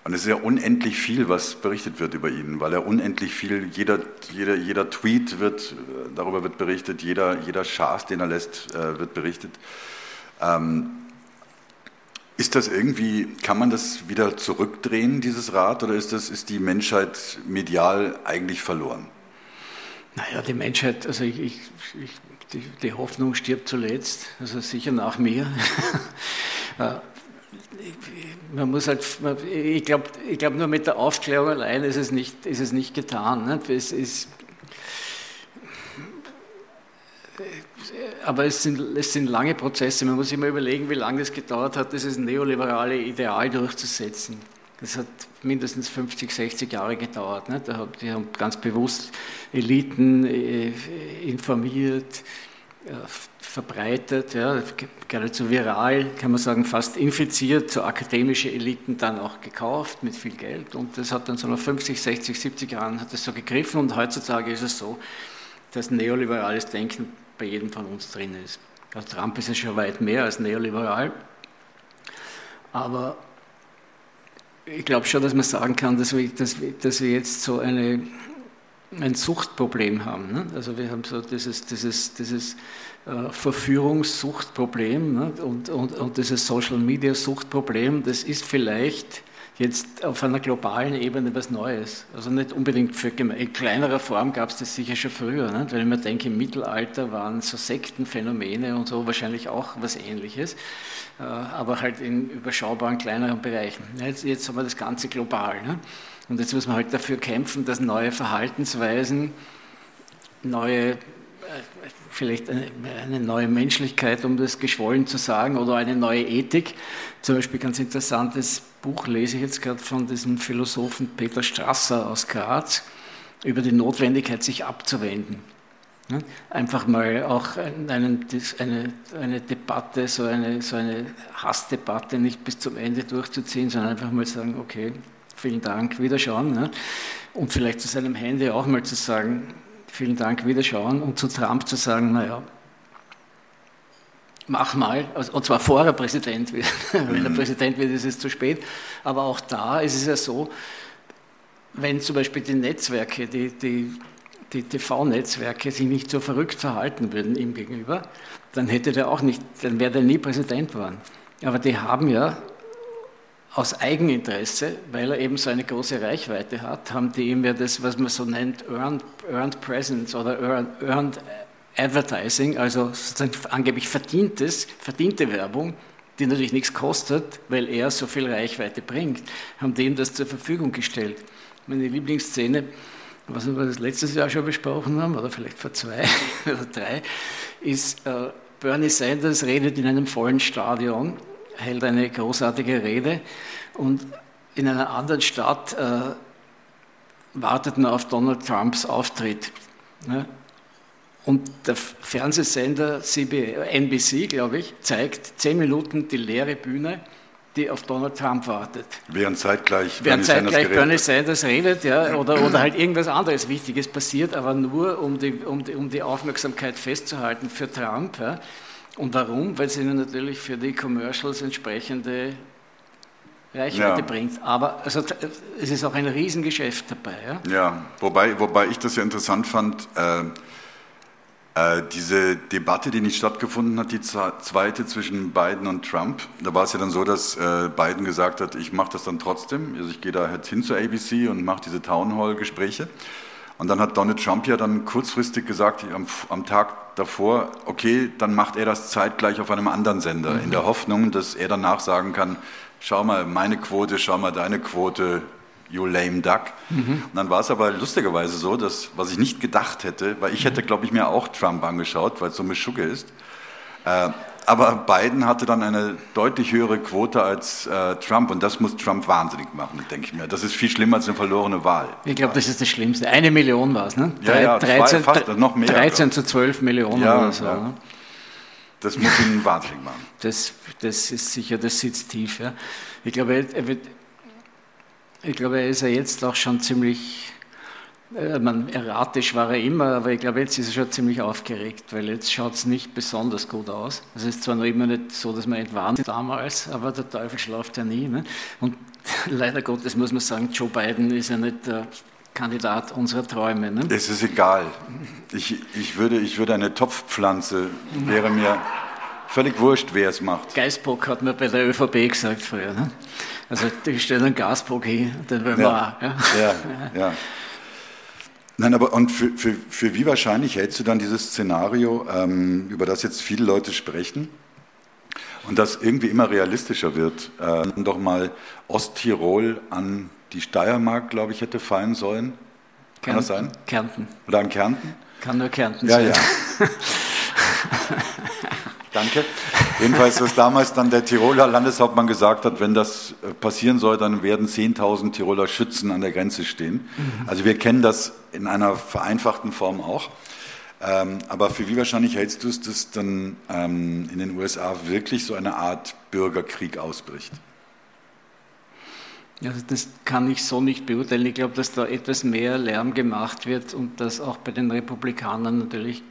Und es ist ja unendlich viel, was berichtet wird über ihn, weil er unendlich viel, jeder, jeder, jeder Tweet wird, darüber wird berichtet, jeder, jeder Schaß, den er lässt, äh, wird berichtet. Ähm, ist das irgendwie, kann man das wieder zurückdrehen, dieses Rad, oder ist, das, ist die Menschheit medial eigentlich verloren? Naja, die Menschheit, also ich, ich, ich die, die, Hoffnung stirbt zuletzt, also sicher nach mir. Äh, man muss halt, ich glaube, ich glaub, nur mit der Aufklärung allein ist es nicht, ist es nicht getan. Es ist, aber es sind, es sind lange Prozesse. Man muss mal überlegen, wie lange es gedauert hat, dieses neoliberale Ideal durchzusetzen. Das hat mindestens 50, 60 Jahre gedauert. Nicht? Die haben ganz bewusst Eliten äh, informiert, verbreitet, ja, geradezu viral, kann man sagen, fast infiziert, so akademische Eliten dann auch gekauft mit viel Geld. Und das hat dann so nach 50, 60, 70 Jahren hat das so gegriffen. Und heutzutage ist es so, dass neoliberales Denken bei jedem von uns drin ist. Also Trump ist ja schon weit mehr als neoliberal. Aber ich glaube schon, dass man sagen kann, dass wir, dass dass wir jetzt so eine ein Suchtproblem haben. Ne? Also wir haben so dieses, dieses, dieses äh, Verführungssuchtproblem ne? und, und, und dieses Social Media Suchtproblem, das ist vielleicht jetzt auf einer globalen Ebene was Neues. Also nicht unbedingt für in kleinerer Form gab es das sicher schon früher. Ne? Wenn ich mir denke, im Mittelalter waren so Sektenphänomene und so wahrscheinlich auch was Ähnliches, äh, aber halt in überschaubaren kleineren Bereichen. Jetzt, jetzt haben wir das Ganze global. Ne? Und jetzt muss man halt dafür kämpfen, dass neue Verhaltensweisen, neue, vielleicht eine, eine, neue Menschlichkeit, um das geschwollen zu sagen, oder eine neue Ethik. Zum Beispiel ganz interessantes Buch lese ich jetzt gerade von diesem Philosophen Peter Strasser aus Graz über die Notwendigkeit, sich abzuwenden. Einfach mal auch einen, eine, eine Debatte, so eine, so eine Hassdebatte nicht bis zum Ende durchzuziehen, sondern einfach mal sagen, okay, vielen Dank, wiederschauen. Ne? Und vielleicht zu seinem Handy auch mal zu sagen, vielen Dank, wiederschauen. Und zu Trump zu sagen, naja, mach mal, also, und zwar vor er Präsident wird. Wenn er mhm. Präsident wird, ist es zu spät. Aber auch da ist es ja so, wenn zum Beispiel die Netzwerke, die, die, die TV-Netzwerke sich nicht so verrückt verhalten würden ihm gegenüber, dann hätte der auch nicht, dann wäre der nie Präsident geworden. Aber die haben ja aus Eigeninteresse, weil er eben so eine große Reichweite hat, haben die ihm ja das, was man so nennt, Earned, earned Presence oder Earned, earned Advertising, also sozusagen angeblich verdientes, verdiente Werbung, die natürlich nichts kostet, weil er so viel Reichweite bringt, haben die ihm das zur Verfügung gestellt. Meine Lieblingsszene, was wir das letztes Jahr schon besprochen haben, oder vielleicht vor zwei oder drei, ist äh, Bernie Sanders redet in einem vollen Stadion hält eine großartige Rede und in einer anderen Stadt äh, wartet man auf Donald Trumps Auftritt. Ne? Und der Fernsehsender NBC, glaube ich, zeigt zehn Minuten die leere Bühne, die auf Donald Trump wartet. Während zeitgleich, Während Bernie, zeitgleich Sanders Bernie Sanders redet, ja, oder, oder halt irgendwas anderes Wichtiges passiert, aber nur um die, um die, um die Aufmerksamkeit festzuhalten für Trump. Ja. Und warum? Weil es ihnen natürlich für die Commercials entsprechende Reichweite ja. bringt. Aber also, es ist auch ein Riesengeschäft dabei. Ja, ja wobei, wobei ich das ja interessant fand, äh, äh, diese Debatte, die nicht stattgefunden hat, die zweite zwischen Biden und Trump, da war es ja dann so, dass äh, Biden gesagt hat, ich mache das dann trotzdem, also ich gehe da jetzt hin zur ABC und mache diese Town Hall Gespräche. Und dann hat Donald Trump ja dann kurzfristig gesagt, am, am, Tag davor, okay, dann macht er das zeitgleich auf einem anderen Sender, mhm. in der Hoffnung, dass er danach sagen kann, schau mal meine Quote, schau mal deine Quote, you lame duck. Mhm. Und dann war es aber lustigerweise so, dass, was ich nicht gedacht hätte, weil ich hätte, glaube ich, mir auch Trump angeschaut, weil es so Mischugge ist. Äh, aber Biden hatte dann eine deutlich höhere Quote als äh, Trump und das muss Trump wahnsinnig machen, denke ich mir. Das ist viel schlimmer als eine verlorene Wahl. Ich glaube, das ist das Schlimmste. Eine Million war es, ne? Ja, ja, 13, zwei, fast, noch mehr. 13 zu 12 Millionen ja, oder so. Ja. Ne? Das muss ihn wahnsinnig machen. Das, das ist sicher, das sitzt tief. Ja. Ich, glaube, er wird, ich glaube, er ist ja jetzt auch schon ziemlich man, erratisch war er immer, aber ich glaube, jetzt ist er schon ziemlich aufgeregt, weil jetzt schaut es nicht besonders gut aus. Es ist zwar noch immer nicht so, dass man entwarnt damals, aber der Teufel schlaft ja nie. Ne? Und leider Gottes muss man sagen, Joe Biden ist ja nicht der Kandidat unserer Träume. Ne? Es ist egal. Ich, ich, würde, ich würde eine Topfpflanze, wäre mir völlig wurscht, wer es macht. Geisbock hat man bei der ÖVP gesagt früher. Ne? Also die stellen einen Gasbock hin, den wollen wir ja. auch. Ja? ja, ja. Nein, aber und für, für, für wie wahrscheinlich hältst du dann dieses Szenario, ähm, über das jetzt viele Leute sprechen und das irgendwie immer realistischer wird? Äh, doch mal Osttirol an die Steiermark, glaube ich, hätte fallen sollen. Kann Kärnten, das sein? Kärnten. Oder an Kärnten? Kann nur Kärnten ja, sein. Ja, Danke. Jedenfalls, was damals dann der Tiroler Landeshauptmann gesagt hat, wenn das äh, passieren soll, dann werden 10.000 Tiroler Schützen an der Grenze stehen. Mhm. Also wir kennen das in einer vereinfachten Form auch. Ähm, aber für wie wahrscheinlich hältst du es, dass dann ähm, in den USA wirklich so eine Art Bürgerkrieg ausbricht? Also das kann ich so nicht beurteilen. Ich glaube, dass da etwas mehr Lärm gemacht wird und dass auch bei den Republikanern natürlich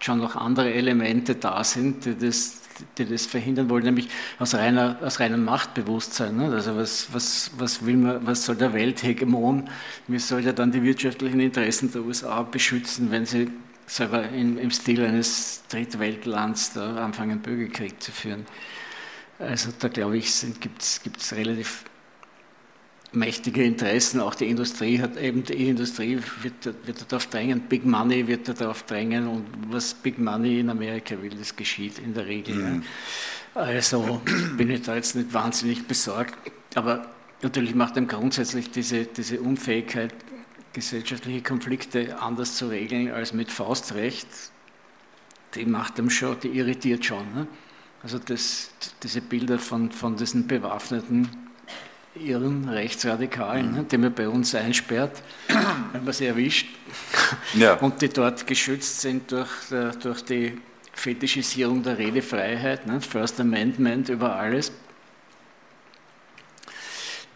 schon noch andere Elemente da sind, die das, die das verhindern wollen, nämlich aus, reiner, aus reinem Machtbewusstsein. Ne? Also was, was, was, will man, was soll der Welthegemon, wie soll er dann die wirtschaftlichen Interessen der USA beschützen, wenn sie selber in, im Stil eines Drittweltlands da anfangen, Bürgerkrieg zu führen. Also da glaube ich, gibt es relativ mächtige Interessen, auch die Industrie hat eben, die Industrie wird, wird darauf drängen, Big Money wird darauf drängen und was Big Money in Amerika will, das geschieht in der Regel. Mhm. Also bin ich da jetzt nicht wahnsinnig besorgt, aber natürlich macht einem grundsätzlich diese, diese Unfähigkeit, gesellschaftliche Konflikte anders zu regeln als mit Faustrecht, die macht einem schon, die irritiert schon. Ne? Also das, diese Bilder von, von diesen bewaffneten irren Rechtsradikalen, mhm. die man bei uns einsperrt, wenn man sie erwischt, ja. und die dort geschützt sind durch, durch die Fetischisierung der Redefreiheit, ne? First Amendment über alles.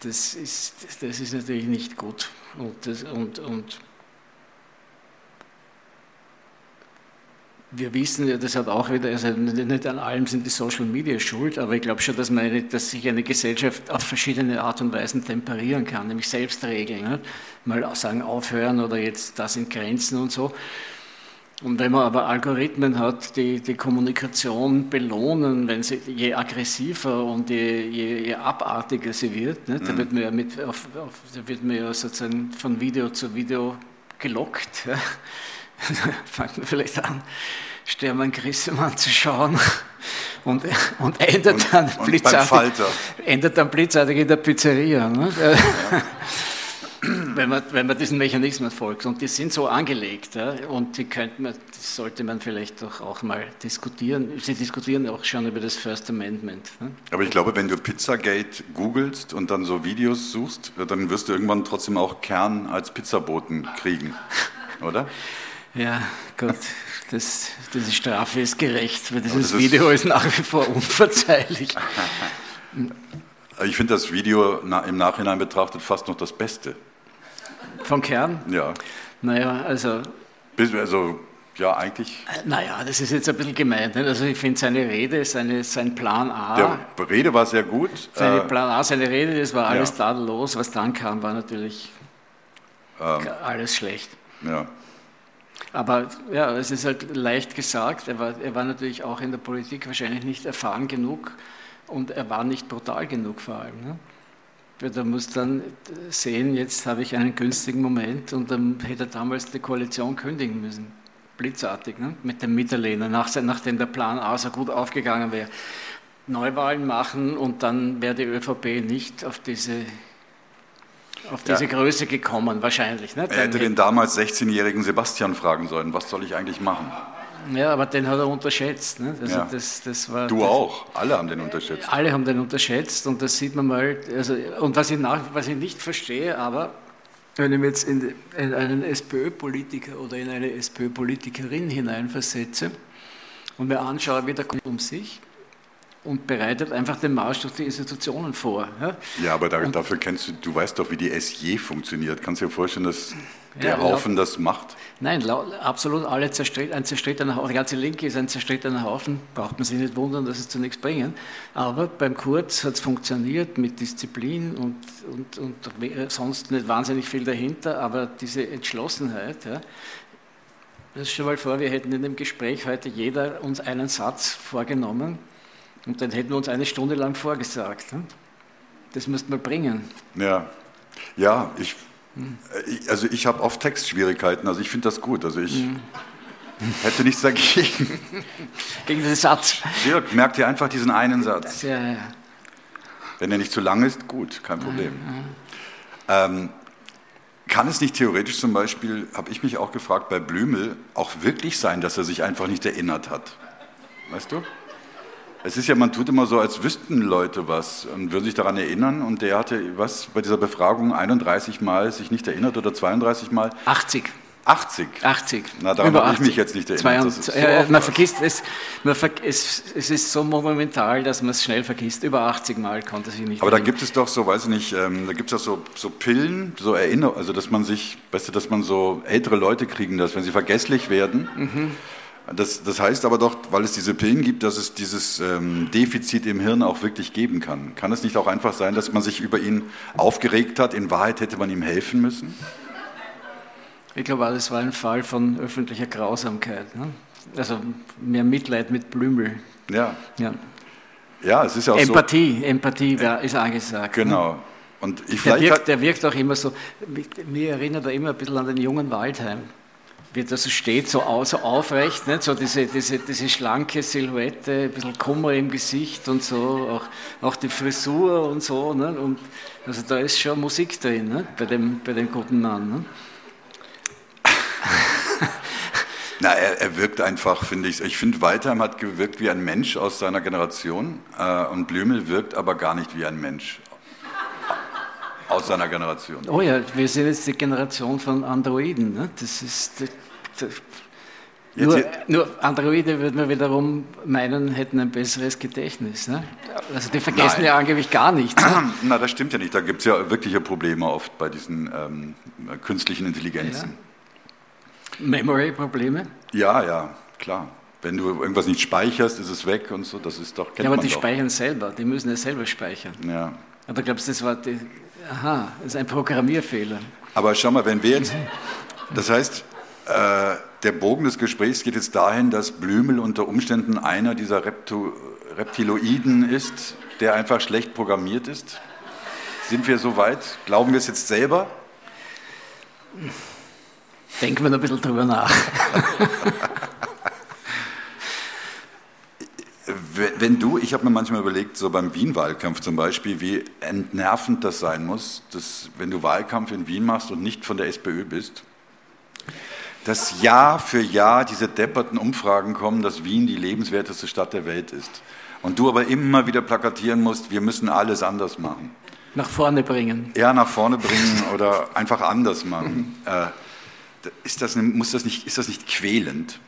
Das ist, das ist natürlich nicht gut. Und, das, und, und wir wissen ja, das hat auch wieder, also nicht an allem sind die Social Media schuld, aber ich glaube schon, dass, man, dass sich eine Gesellschaft auf verschiedene Art und Weisen temperieren kann, nämlich selbst regeln. Ne? Mal sagen, aufhören oder jetzt, da sind Grenzen und so. Und wenn man aber Algorithmen hat, die die Kommunikation belohnen, wenn sie je aggressiver und je, je, je abartiger sie wird, ne, mhm. da wird man ja mit, auf, auf, da wird man ja sozusagen von Video zu Video gelockt. Ja. fangen wir vielleicht an, Stermann Grissemann zu schauen und, und endet und, dann und blitzartig, endet dann blitzartig in der Pizzeria. Ne? Ja. wenn, man, wenn man diesen Mechanismus folgt. Und die sind so angelegt ja? und die, könnte man, die sollte man vielleicht doch auch mal diskutieren. Sie diskutieren auch schon über das First Amendment. Ne? Aber ich glaube, wenn du Pizzagate googelst und dann so Videos suchst, dann wirst du irgendwann trotzdem auch Kern als Pizzaboten kriegen, oder? Ja, gut, das, diese Strafe ist gerecht, weil dieses ist Video ist nach wie vor unverzeihlich. Ich finde das Video im Nachhinein betrachtet fast noch das Beste. Von Kern? Ja. Naja, also. Also, ja, eigentlich. Äh, naja, das ist jetzt ein bisschen gemein. Also, ich finde seine Rede, seine, sein Plan A. Der Rede war sehr gut. Seine äh, Plan A, seine Rede, das war alles ja. tadellos. Was dann kam, war natürlich ähm, alles schlecht. Ja. Aber ja, es ist halt leicht gesagt. Er war, er war natürlich auch in der Politik wahrscheinlich nicht erfahren genug und er war nicht brutal genug vor allem. Ne? Da muss dann sehen, jetzt habe ich einen günstigen Moment und dann hätte er damals die Koalition kündigen müssen. Blitzartig, ne? mit dem Mitterlehner, nach, nachdem der Plan A so gut aufgegangen wäre. Neuwahlen machen und dann wäre die ÖVP nicht auf diese auf diese ja. Größe gekommen, wahrscheinlich. Ne? Er hätte den damals 16-jährigen Sebastian fragen sollen, was soll ich eigentlich machen? Ja, aber den hat er unterschätzt. Ne? Also ja. das, das war, du das, auch, alle haben den unterschätzt. Alle haben den unterschätzt und das sieht man mal. Also, und was ich, nach, was ich nicht verstehe, aber wenn ich mich jetzt in, in einen SPÖ-Politiker oder in eine SPÖ-Politikerin hineinversetze und mir anschaue, wie der kommt um sich, und bereitet einfach den Marsch durch die Institutionen vor. Ja, ja aber da, dafür kennst du, du weißt doch, wie die SJ funktioniert. Kannst du dir vorstellen, dass der ja, Haufen das macht? Nein, absolut alle zerstritt, ein zerstrittener Haufen. Die ganze Linke ist ein zerstrittener Haufen. Braucht man sich nicht wundern, dass es zu nichts bringen. Aber beim Kurz hat es funktioniert mit Disziplin und, und, und sonst nicht wahnsinnig viel dahinter. Aber diese Entschlossenheit, ja, das ist schon mal vor, wir hätten in dem Gespräch heute jeder uns einen Satz vorgenommen und dann hätten wir uns eine Stunde lang vorgesagt. Ne? Das müssten wir bringen. Ja, ja ich, also ich habe oft Textschwierigkeiten, also ich finde das gut. Also ich mhm. hätte nichts dagegen. Gegen den Satz. Dirk, merkt ihr einfach diesen einen Satz. Ja, ja. Wenn er nicht zu lang ist, gut, kein Problem. Ja, ähm, kann es nicht theoretisch zum Beispiel, habe ich mich auch gefragt, bei Blümel auch wirklich sein, dass er sich einfach nicht erinnert hat? Weißt du? Es ist ja, man tut immer so, als wüssten Leute was und würden sich daran erinnern. Und der hatte was bei dieser Befragung 31 Mal sich nicht erinnert oder 32 Mal? 80. 80? 80. Na, daran habe ich mich jetzt nicht erinnert. So äh, man vergisst es, man ver es, es ist so monumental, dass man es schnell vergisst. Über 80 Mal konnte sich nicht Aber erinnern. da gibt es doch so, weiß ich nicht, ähm, da gibt es doch so, so Pillen, so Erinnerungen, also dass man sich, weißt du, dass man so ältere Leute kriegen das, wenn sie vergesslich werden. Mhm das, das, heißt aber doch, weil es diese Pillen gibt, dass es dieses ähm, Defizit im Hirn auch wirklich geben kann. Kann es nicht auch einfach sein, dass man sich über ihn aufgeregt hat? In Wahrheit hätte man ihm helfen müssen? Ich glaube, das war ein Fall von öffentlicher Grausamkeit. Ne? Also mehr Mitleid mit Blümel. Ja. Ja, ja es ist ja auch Empathie, so, Empathie ist angesagt. Ne? Genau. Und ich der, wirkt, der wirkt auch immer so, mir erinnert er immer ein bisschen an den jungen Waldheim wie das steht, so, so aufrecht, nicht? so diese, diese, diese schlanke Silhouette, ein bisschen Kummer im Gesicht und so, auch, auch die Frisur und so. Nicht? Und also da ist schon Musik drin nicht? Bei, dem, bei dem guten Mann. Nicht? Na, er, er, wirkt einfach, finde ich. Ich finde, Waldheim hat gewirkt wie ein Mensch aus seiner Generation äh, und Blümel wirkt aber gar nicht wie ein Mensch aus seiner Generation. Oh ja, wir sind jetzt die Generation von Androiden. Ne? Das ist. Das, das, nur, nur, Androide würden wir wiederum meinen, hätten ein besseres Gedächtnis. Ne? Also die vergessen Nein. ja angeblich gar nichts. Ne? Na, das stimmt ja nicht. Da gibt es ja wirkliche Probleme oft bei diesen ähm, künstlichen Intelligenzen. Ja. Memory-Probleme? Ja, ja, klar. Wenn du irgendwas nicht speicherst, ist es weg und so. Das ist doch. ja, aber die doch. speichern selber. Die müssen es selber speichern. Ja. Aber glaubst du, das war die, Aha, das ist ein Programmierfehler. Aber schau mal, wenn wir jetzt, das heißt, äh, der Bogen des Gesprächs geht jetzt dahin, dass Blümel unter Umständen einer dieser Repto, Reptiloiden ist, der einfach schlecht programmiert ist. Sind wir so weit? Glauben wir es jetzt selber? Denken wir noch ein bisschen drüber nach. Wenn du, ich habe mir manchmal überlegt, so beim Wien-Wahlkampf zum Beispiel, wie entnervend das sein muss, dass wenn du Wahlkampf in Wien machst und nicht von der SPÖ bist, dass Jahr für Jahr diese depperten Umfragen kommen, dass Wien die lebenswerteste Stadt der Welt ist. Und du aber immer wieder plakatieren musst, wir müssen alles anders machen. Nach vorne bringen. Ja, nach vorne bringen oder einfach anders machen. Äh, ist, das, muss das nicht, ist das nicht quälend?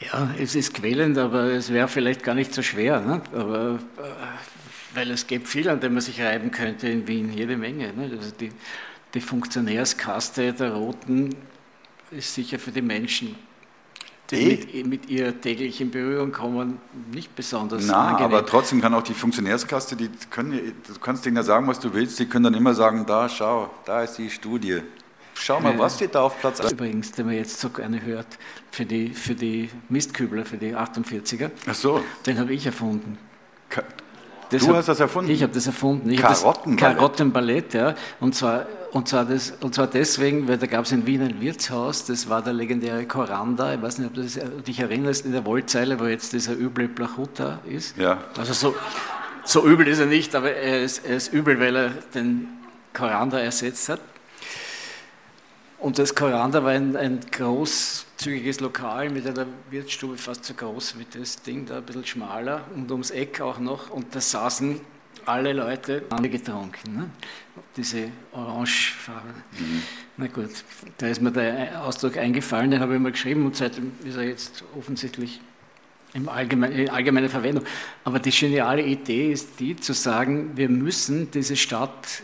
Ja, es ist quälend, aber es wäre vielleicht gar nicht so schwer. Ne? Aber, äh, weil es gibt viel, an dem man sich reiben könnte in Wien, jede Menge. Ne? Also die, die Funktionärskaste der Roten ist sicher für die Menschen, die e? mit, mit, ihr täglich in Berührung kommen, nicht besonders Na, angenehm. aber trotzdem kann auch die Funktionärskaste, die können, du kannst denen ja sagen, was du willst, die können dann immer sagen, da, schau, da ist die Studie. Schau mal, was steht da auf Platz 1? Übrigens, den man jetzt so gerne hört, für die, für die Mistkübler, für die 48er. Ach so. Den habe ich erfunden. Ka du hab, hast das erfunden? Ich habe das erfunden. Ich Karottenballett? Karottenballett, ja. Und zwar, und, zwar das, und zwar deswegen, weil da gab es in Wien ein Wirtshaus, das war der legendäre Koranda. Ich weiß nicht, ob du dich erinnerst, in der Wollzeile, wo jetzt dieser üble Plachuta ist. Ja. Also so so übel ist er nicht, aber er ist, er ist übel, weil er den Koranda ersetzt hat. Und das Koranda war ein, ein großzügiges Lokal mit einer Wirtsstube fast so groß wie das Ding, da ein bisschen schmaler und ums Eck auch noch. Und da saßen alle Leute getrunken. Ne? Diese Orangefarbe. Mhm. Na gut, da ist mir der Ausdruck eingefallen, den habe ich mal geschrieben und seitdem ist er jetzt offensichtlich im allgemein, in allgemeiner Verwendung. Aber die geniale Idee ist die, zu sagen, wir müssen diese Stadt,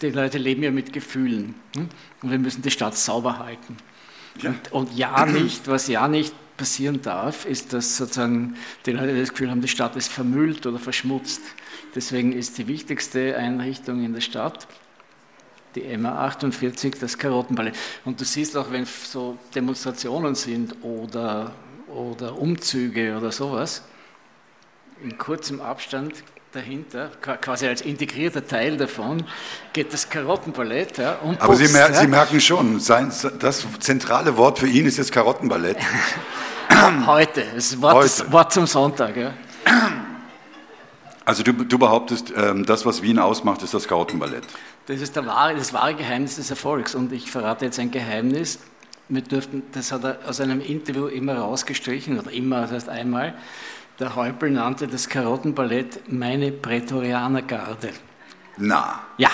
die Leute leben ja mit Gefühlen, hm? und wir müssen die Stadt sauber halten. Ja. Und, und ja nicht, was ja nicht passieren darf, ist, dass sozusagen die Leute das Gefühl haben, die Stadt ist vermüllt oder verschmutzt. Deswegen ist die wichtigste Einrichtung in der Stadt die MA48, das Karottenballett. Und du siehst auch, wenn so Demonstrationen sind oder oder Umzüge oder sowas, in kurzem Abstand dahinter, quasi als integrierter Teil davon, geht das Karottenballett. Ja, und Aber Sie, mer Sie, merken schon, sein, das zentrale Wort für ihn ist das Karottenballett. Heute, das Wort, Heute. Das Wort zum Sonntag. Ja. Also du, du behauptest, ähm, das, was Wien ausmacht, ist das Karottenballett. Das ist wahre, das wahre Geheimnis des Erfolgs. Und ich verrate jetzt ein Geheimnis, wir dürften, das hat er aus einem Interview immer rausgestrichen, oder immer, das heißt einmal, der Häupl nannte das Karottenballett meine Prätorianergarde. Na. Ja.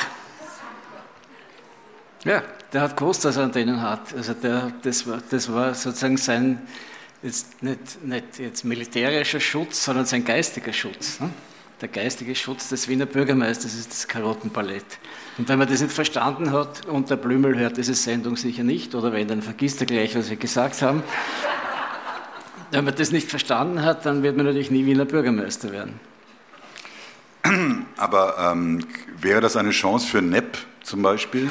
Ja, der hat gewusst, dass er an denen hat. Also der, das, war, das war sozusagen sein, jetzt nicht, nicht jetzt militärischer Schutz, sondern sein geistiger Schutz. Ne? Der geistige Schutz des Wiener Bürgermeisters ist das Karottenballett. Und wenn man das nicht verstanden hat und der Blümel hört diese Sendung sicher nicht, oder wenn, dann vergisst er gleich, was wir gesagt haben. Wenn man das nicht verstanden hat, dann wird man natürlich nie Wiener Bürgermeister werden. Aber ähm, wäre das eine Chance für Nepp zum Beispiel?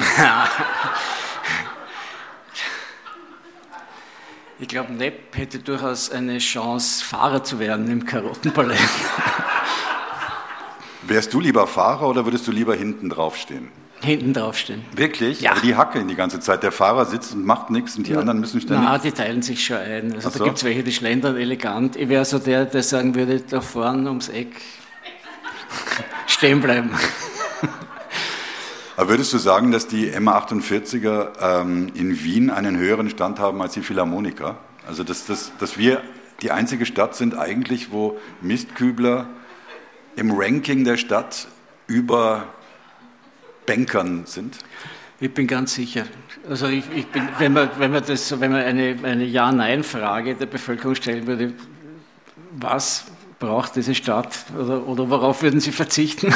ich glaube, Nepp hätte durchaus eine Chance, Fahrer zu werden im Karottenballett. Wärst du lieber Fahrer oder würdest du lieber hinten draufstehen? Hinten draufstehen. Wirklich? Ja. Aber die hackeln die ganze Zeit. Der Fahrer sitzt und macht nichts und die ja. anderen müssen ständig. Na, die teilen sich schon ein. Also so. da gibt es welche, die schlendern elegant. Ich wäre so der, der sagen würde, da vorne ums Eck stehen bleiben. Aber würdest du sagen, dass die MA48er ähm, in Wien einen höheren Stand haben als die Philharmoniker? Also, dass, dass, dass wir die einzige Stadt sind eigentlich, wo Mistkübler im Ranking der Stadt über Bankern sind? Ich bin ganz sicher. Also ich, ich bin, wenn man, wenn man, das, wenn man eine, eine Ja-Nein-Frage der Bevölkerung stellen würde, was braucht diese Stadt oder, oder worauf würden sie verzichten?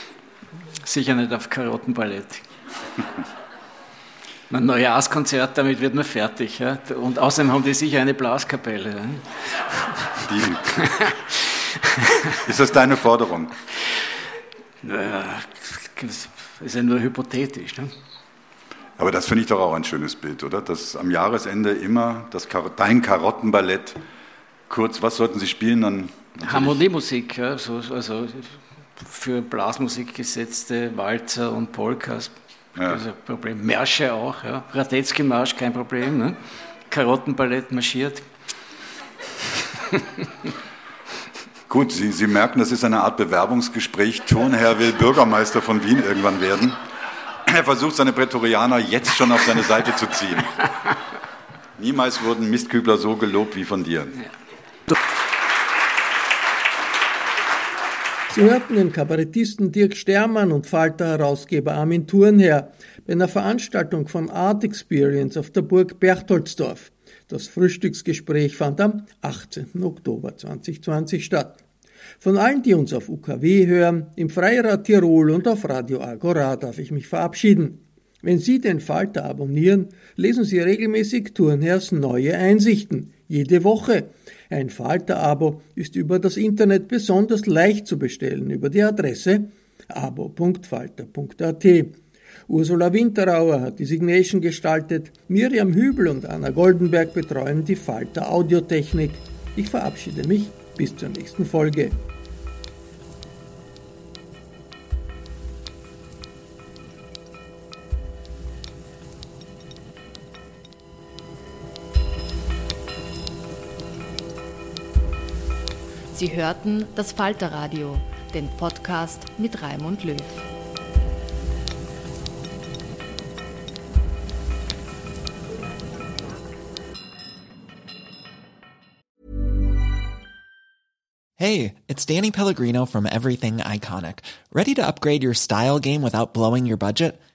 Sicher nicht auf Karottenballett. Ein Neujahrskonzert, damit wird man fertig. Ja? Und außerdem haben die sicher eine Blaskapelle. Ja? Die. Ist das deine Forderung? Naja, das ist ja nur hypothetisch. Ne? Aber das finde ich doch auch ein schönes Bild, oder? Dass am Jahresende immer das Kar dein Karottenballett kurz, was sollten Sie spielen dann? Harmoniemusik, ja, so, also für Blasmusik gesetzte Walzer und Polkas. Ja. Ein Problem. Märsche auch, ja. Radetzky-Marsch, kein Problem. Ne? Karottenballett marschiert. Gut, Sie, Sie merken, das ist eine Art Bewerbungsgespräch. Thurnherr will Bürgermeister von Wien irgendwann werden. Er versucht, seine Prätorianer jetzt schon auf seine Seite zu ziehen. Niemals wurden Mistkübler so gelobt wie von dir. Sie hörten den Kabarettisten Dirk Stermann und Falter-Herausgeber Armin Thurnherr bei einer Veranstaltung von Art Experience auf der Burg Berchtoldsdorf. Das Frühstücksgespräch fand am 18. Oktober 2020 statt. Von allen, die uns auf UKW hören, im Freirad Tirol und auf Radio Agora darf ich mich verabschieden. Wenn Sie den Falter abonnieren, lesen Sie regelmäßig Turnherrs neue Einsichten. Jede Woche. Ein Falter-Abo ist über das Internet besonders leicht zu bestellen über die Adresse abo.falter.at. Ursula Winterauer hat die Signation gestaltet, Miriam Hübel und Anna Goldenberg betreuen die Falter Audiotechnik. Ich verabschiede mich bis zur nächsten Folge. Sie hörten das Falterradio, den Podcast mit Raimund Löw. Hey, it's Danny Pellegrino from Everything Iconic. Ready to upgrade your style game without blowing your budget?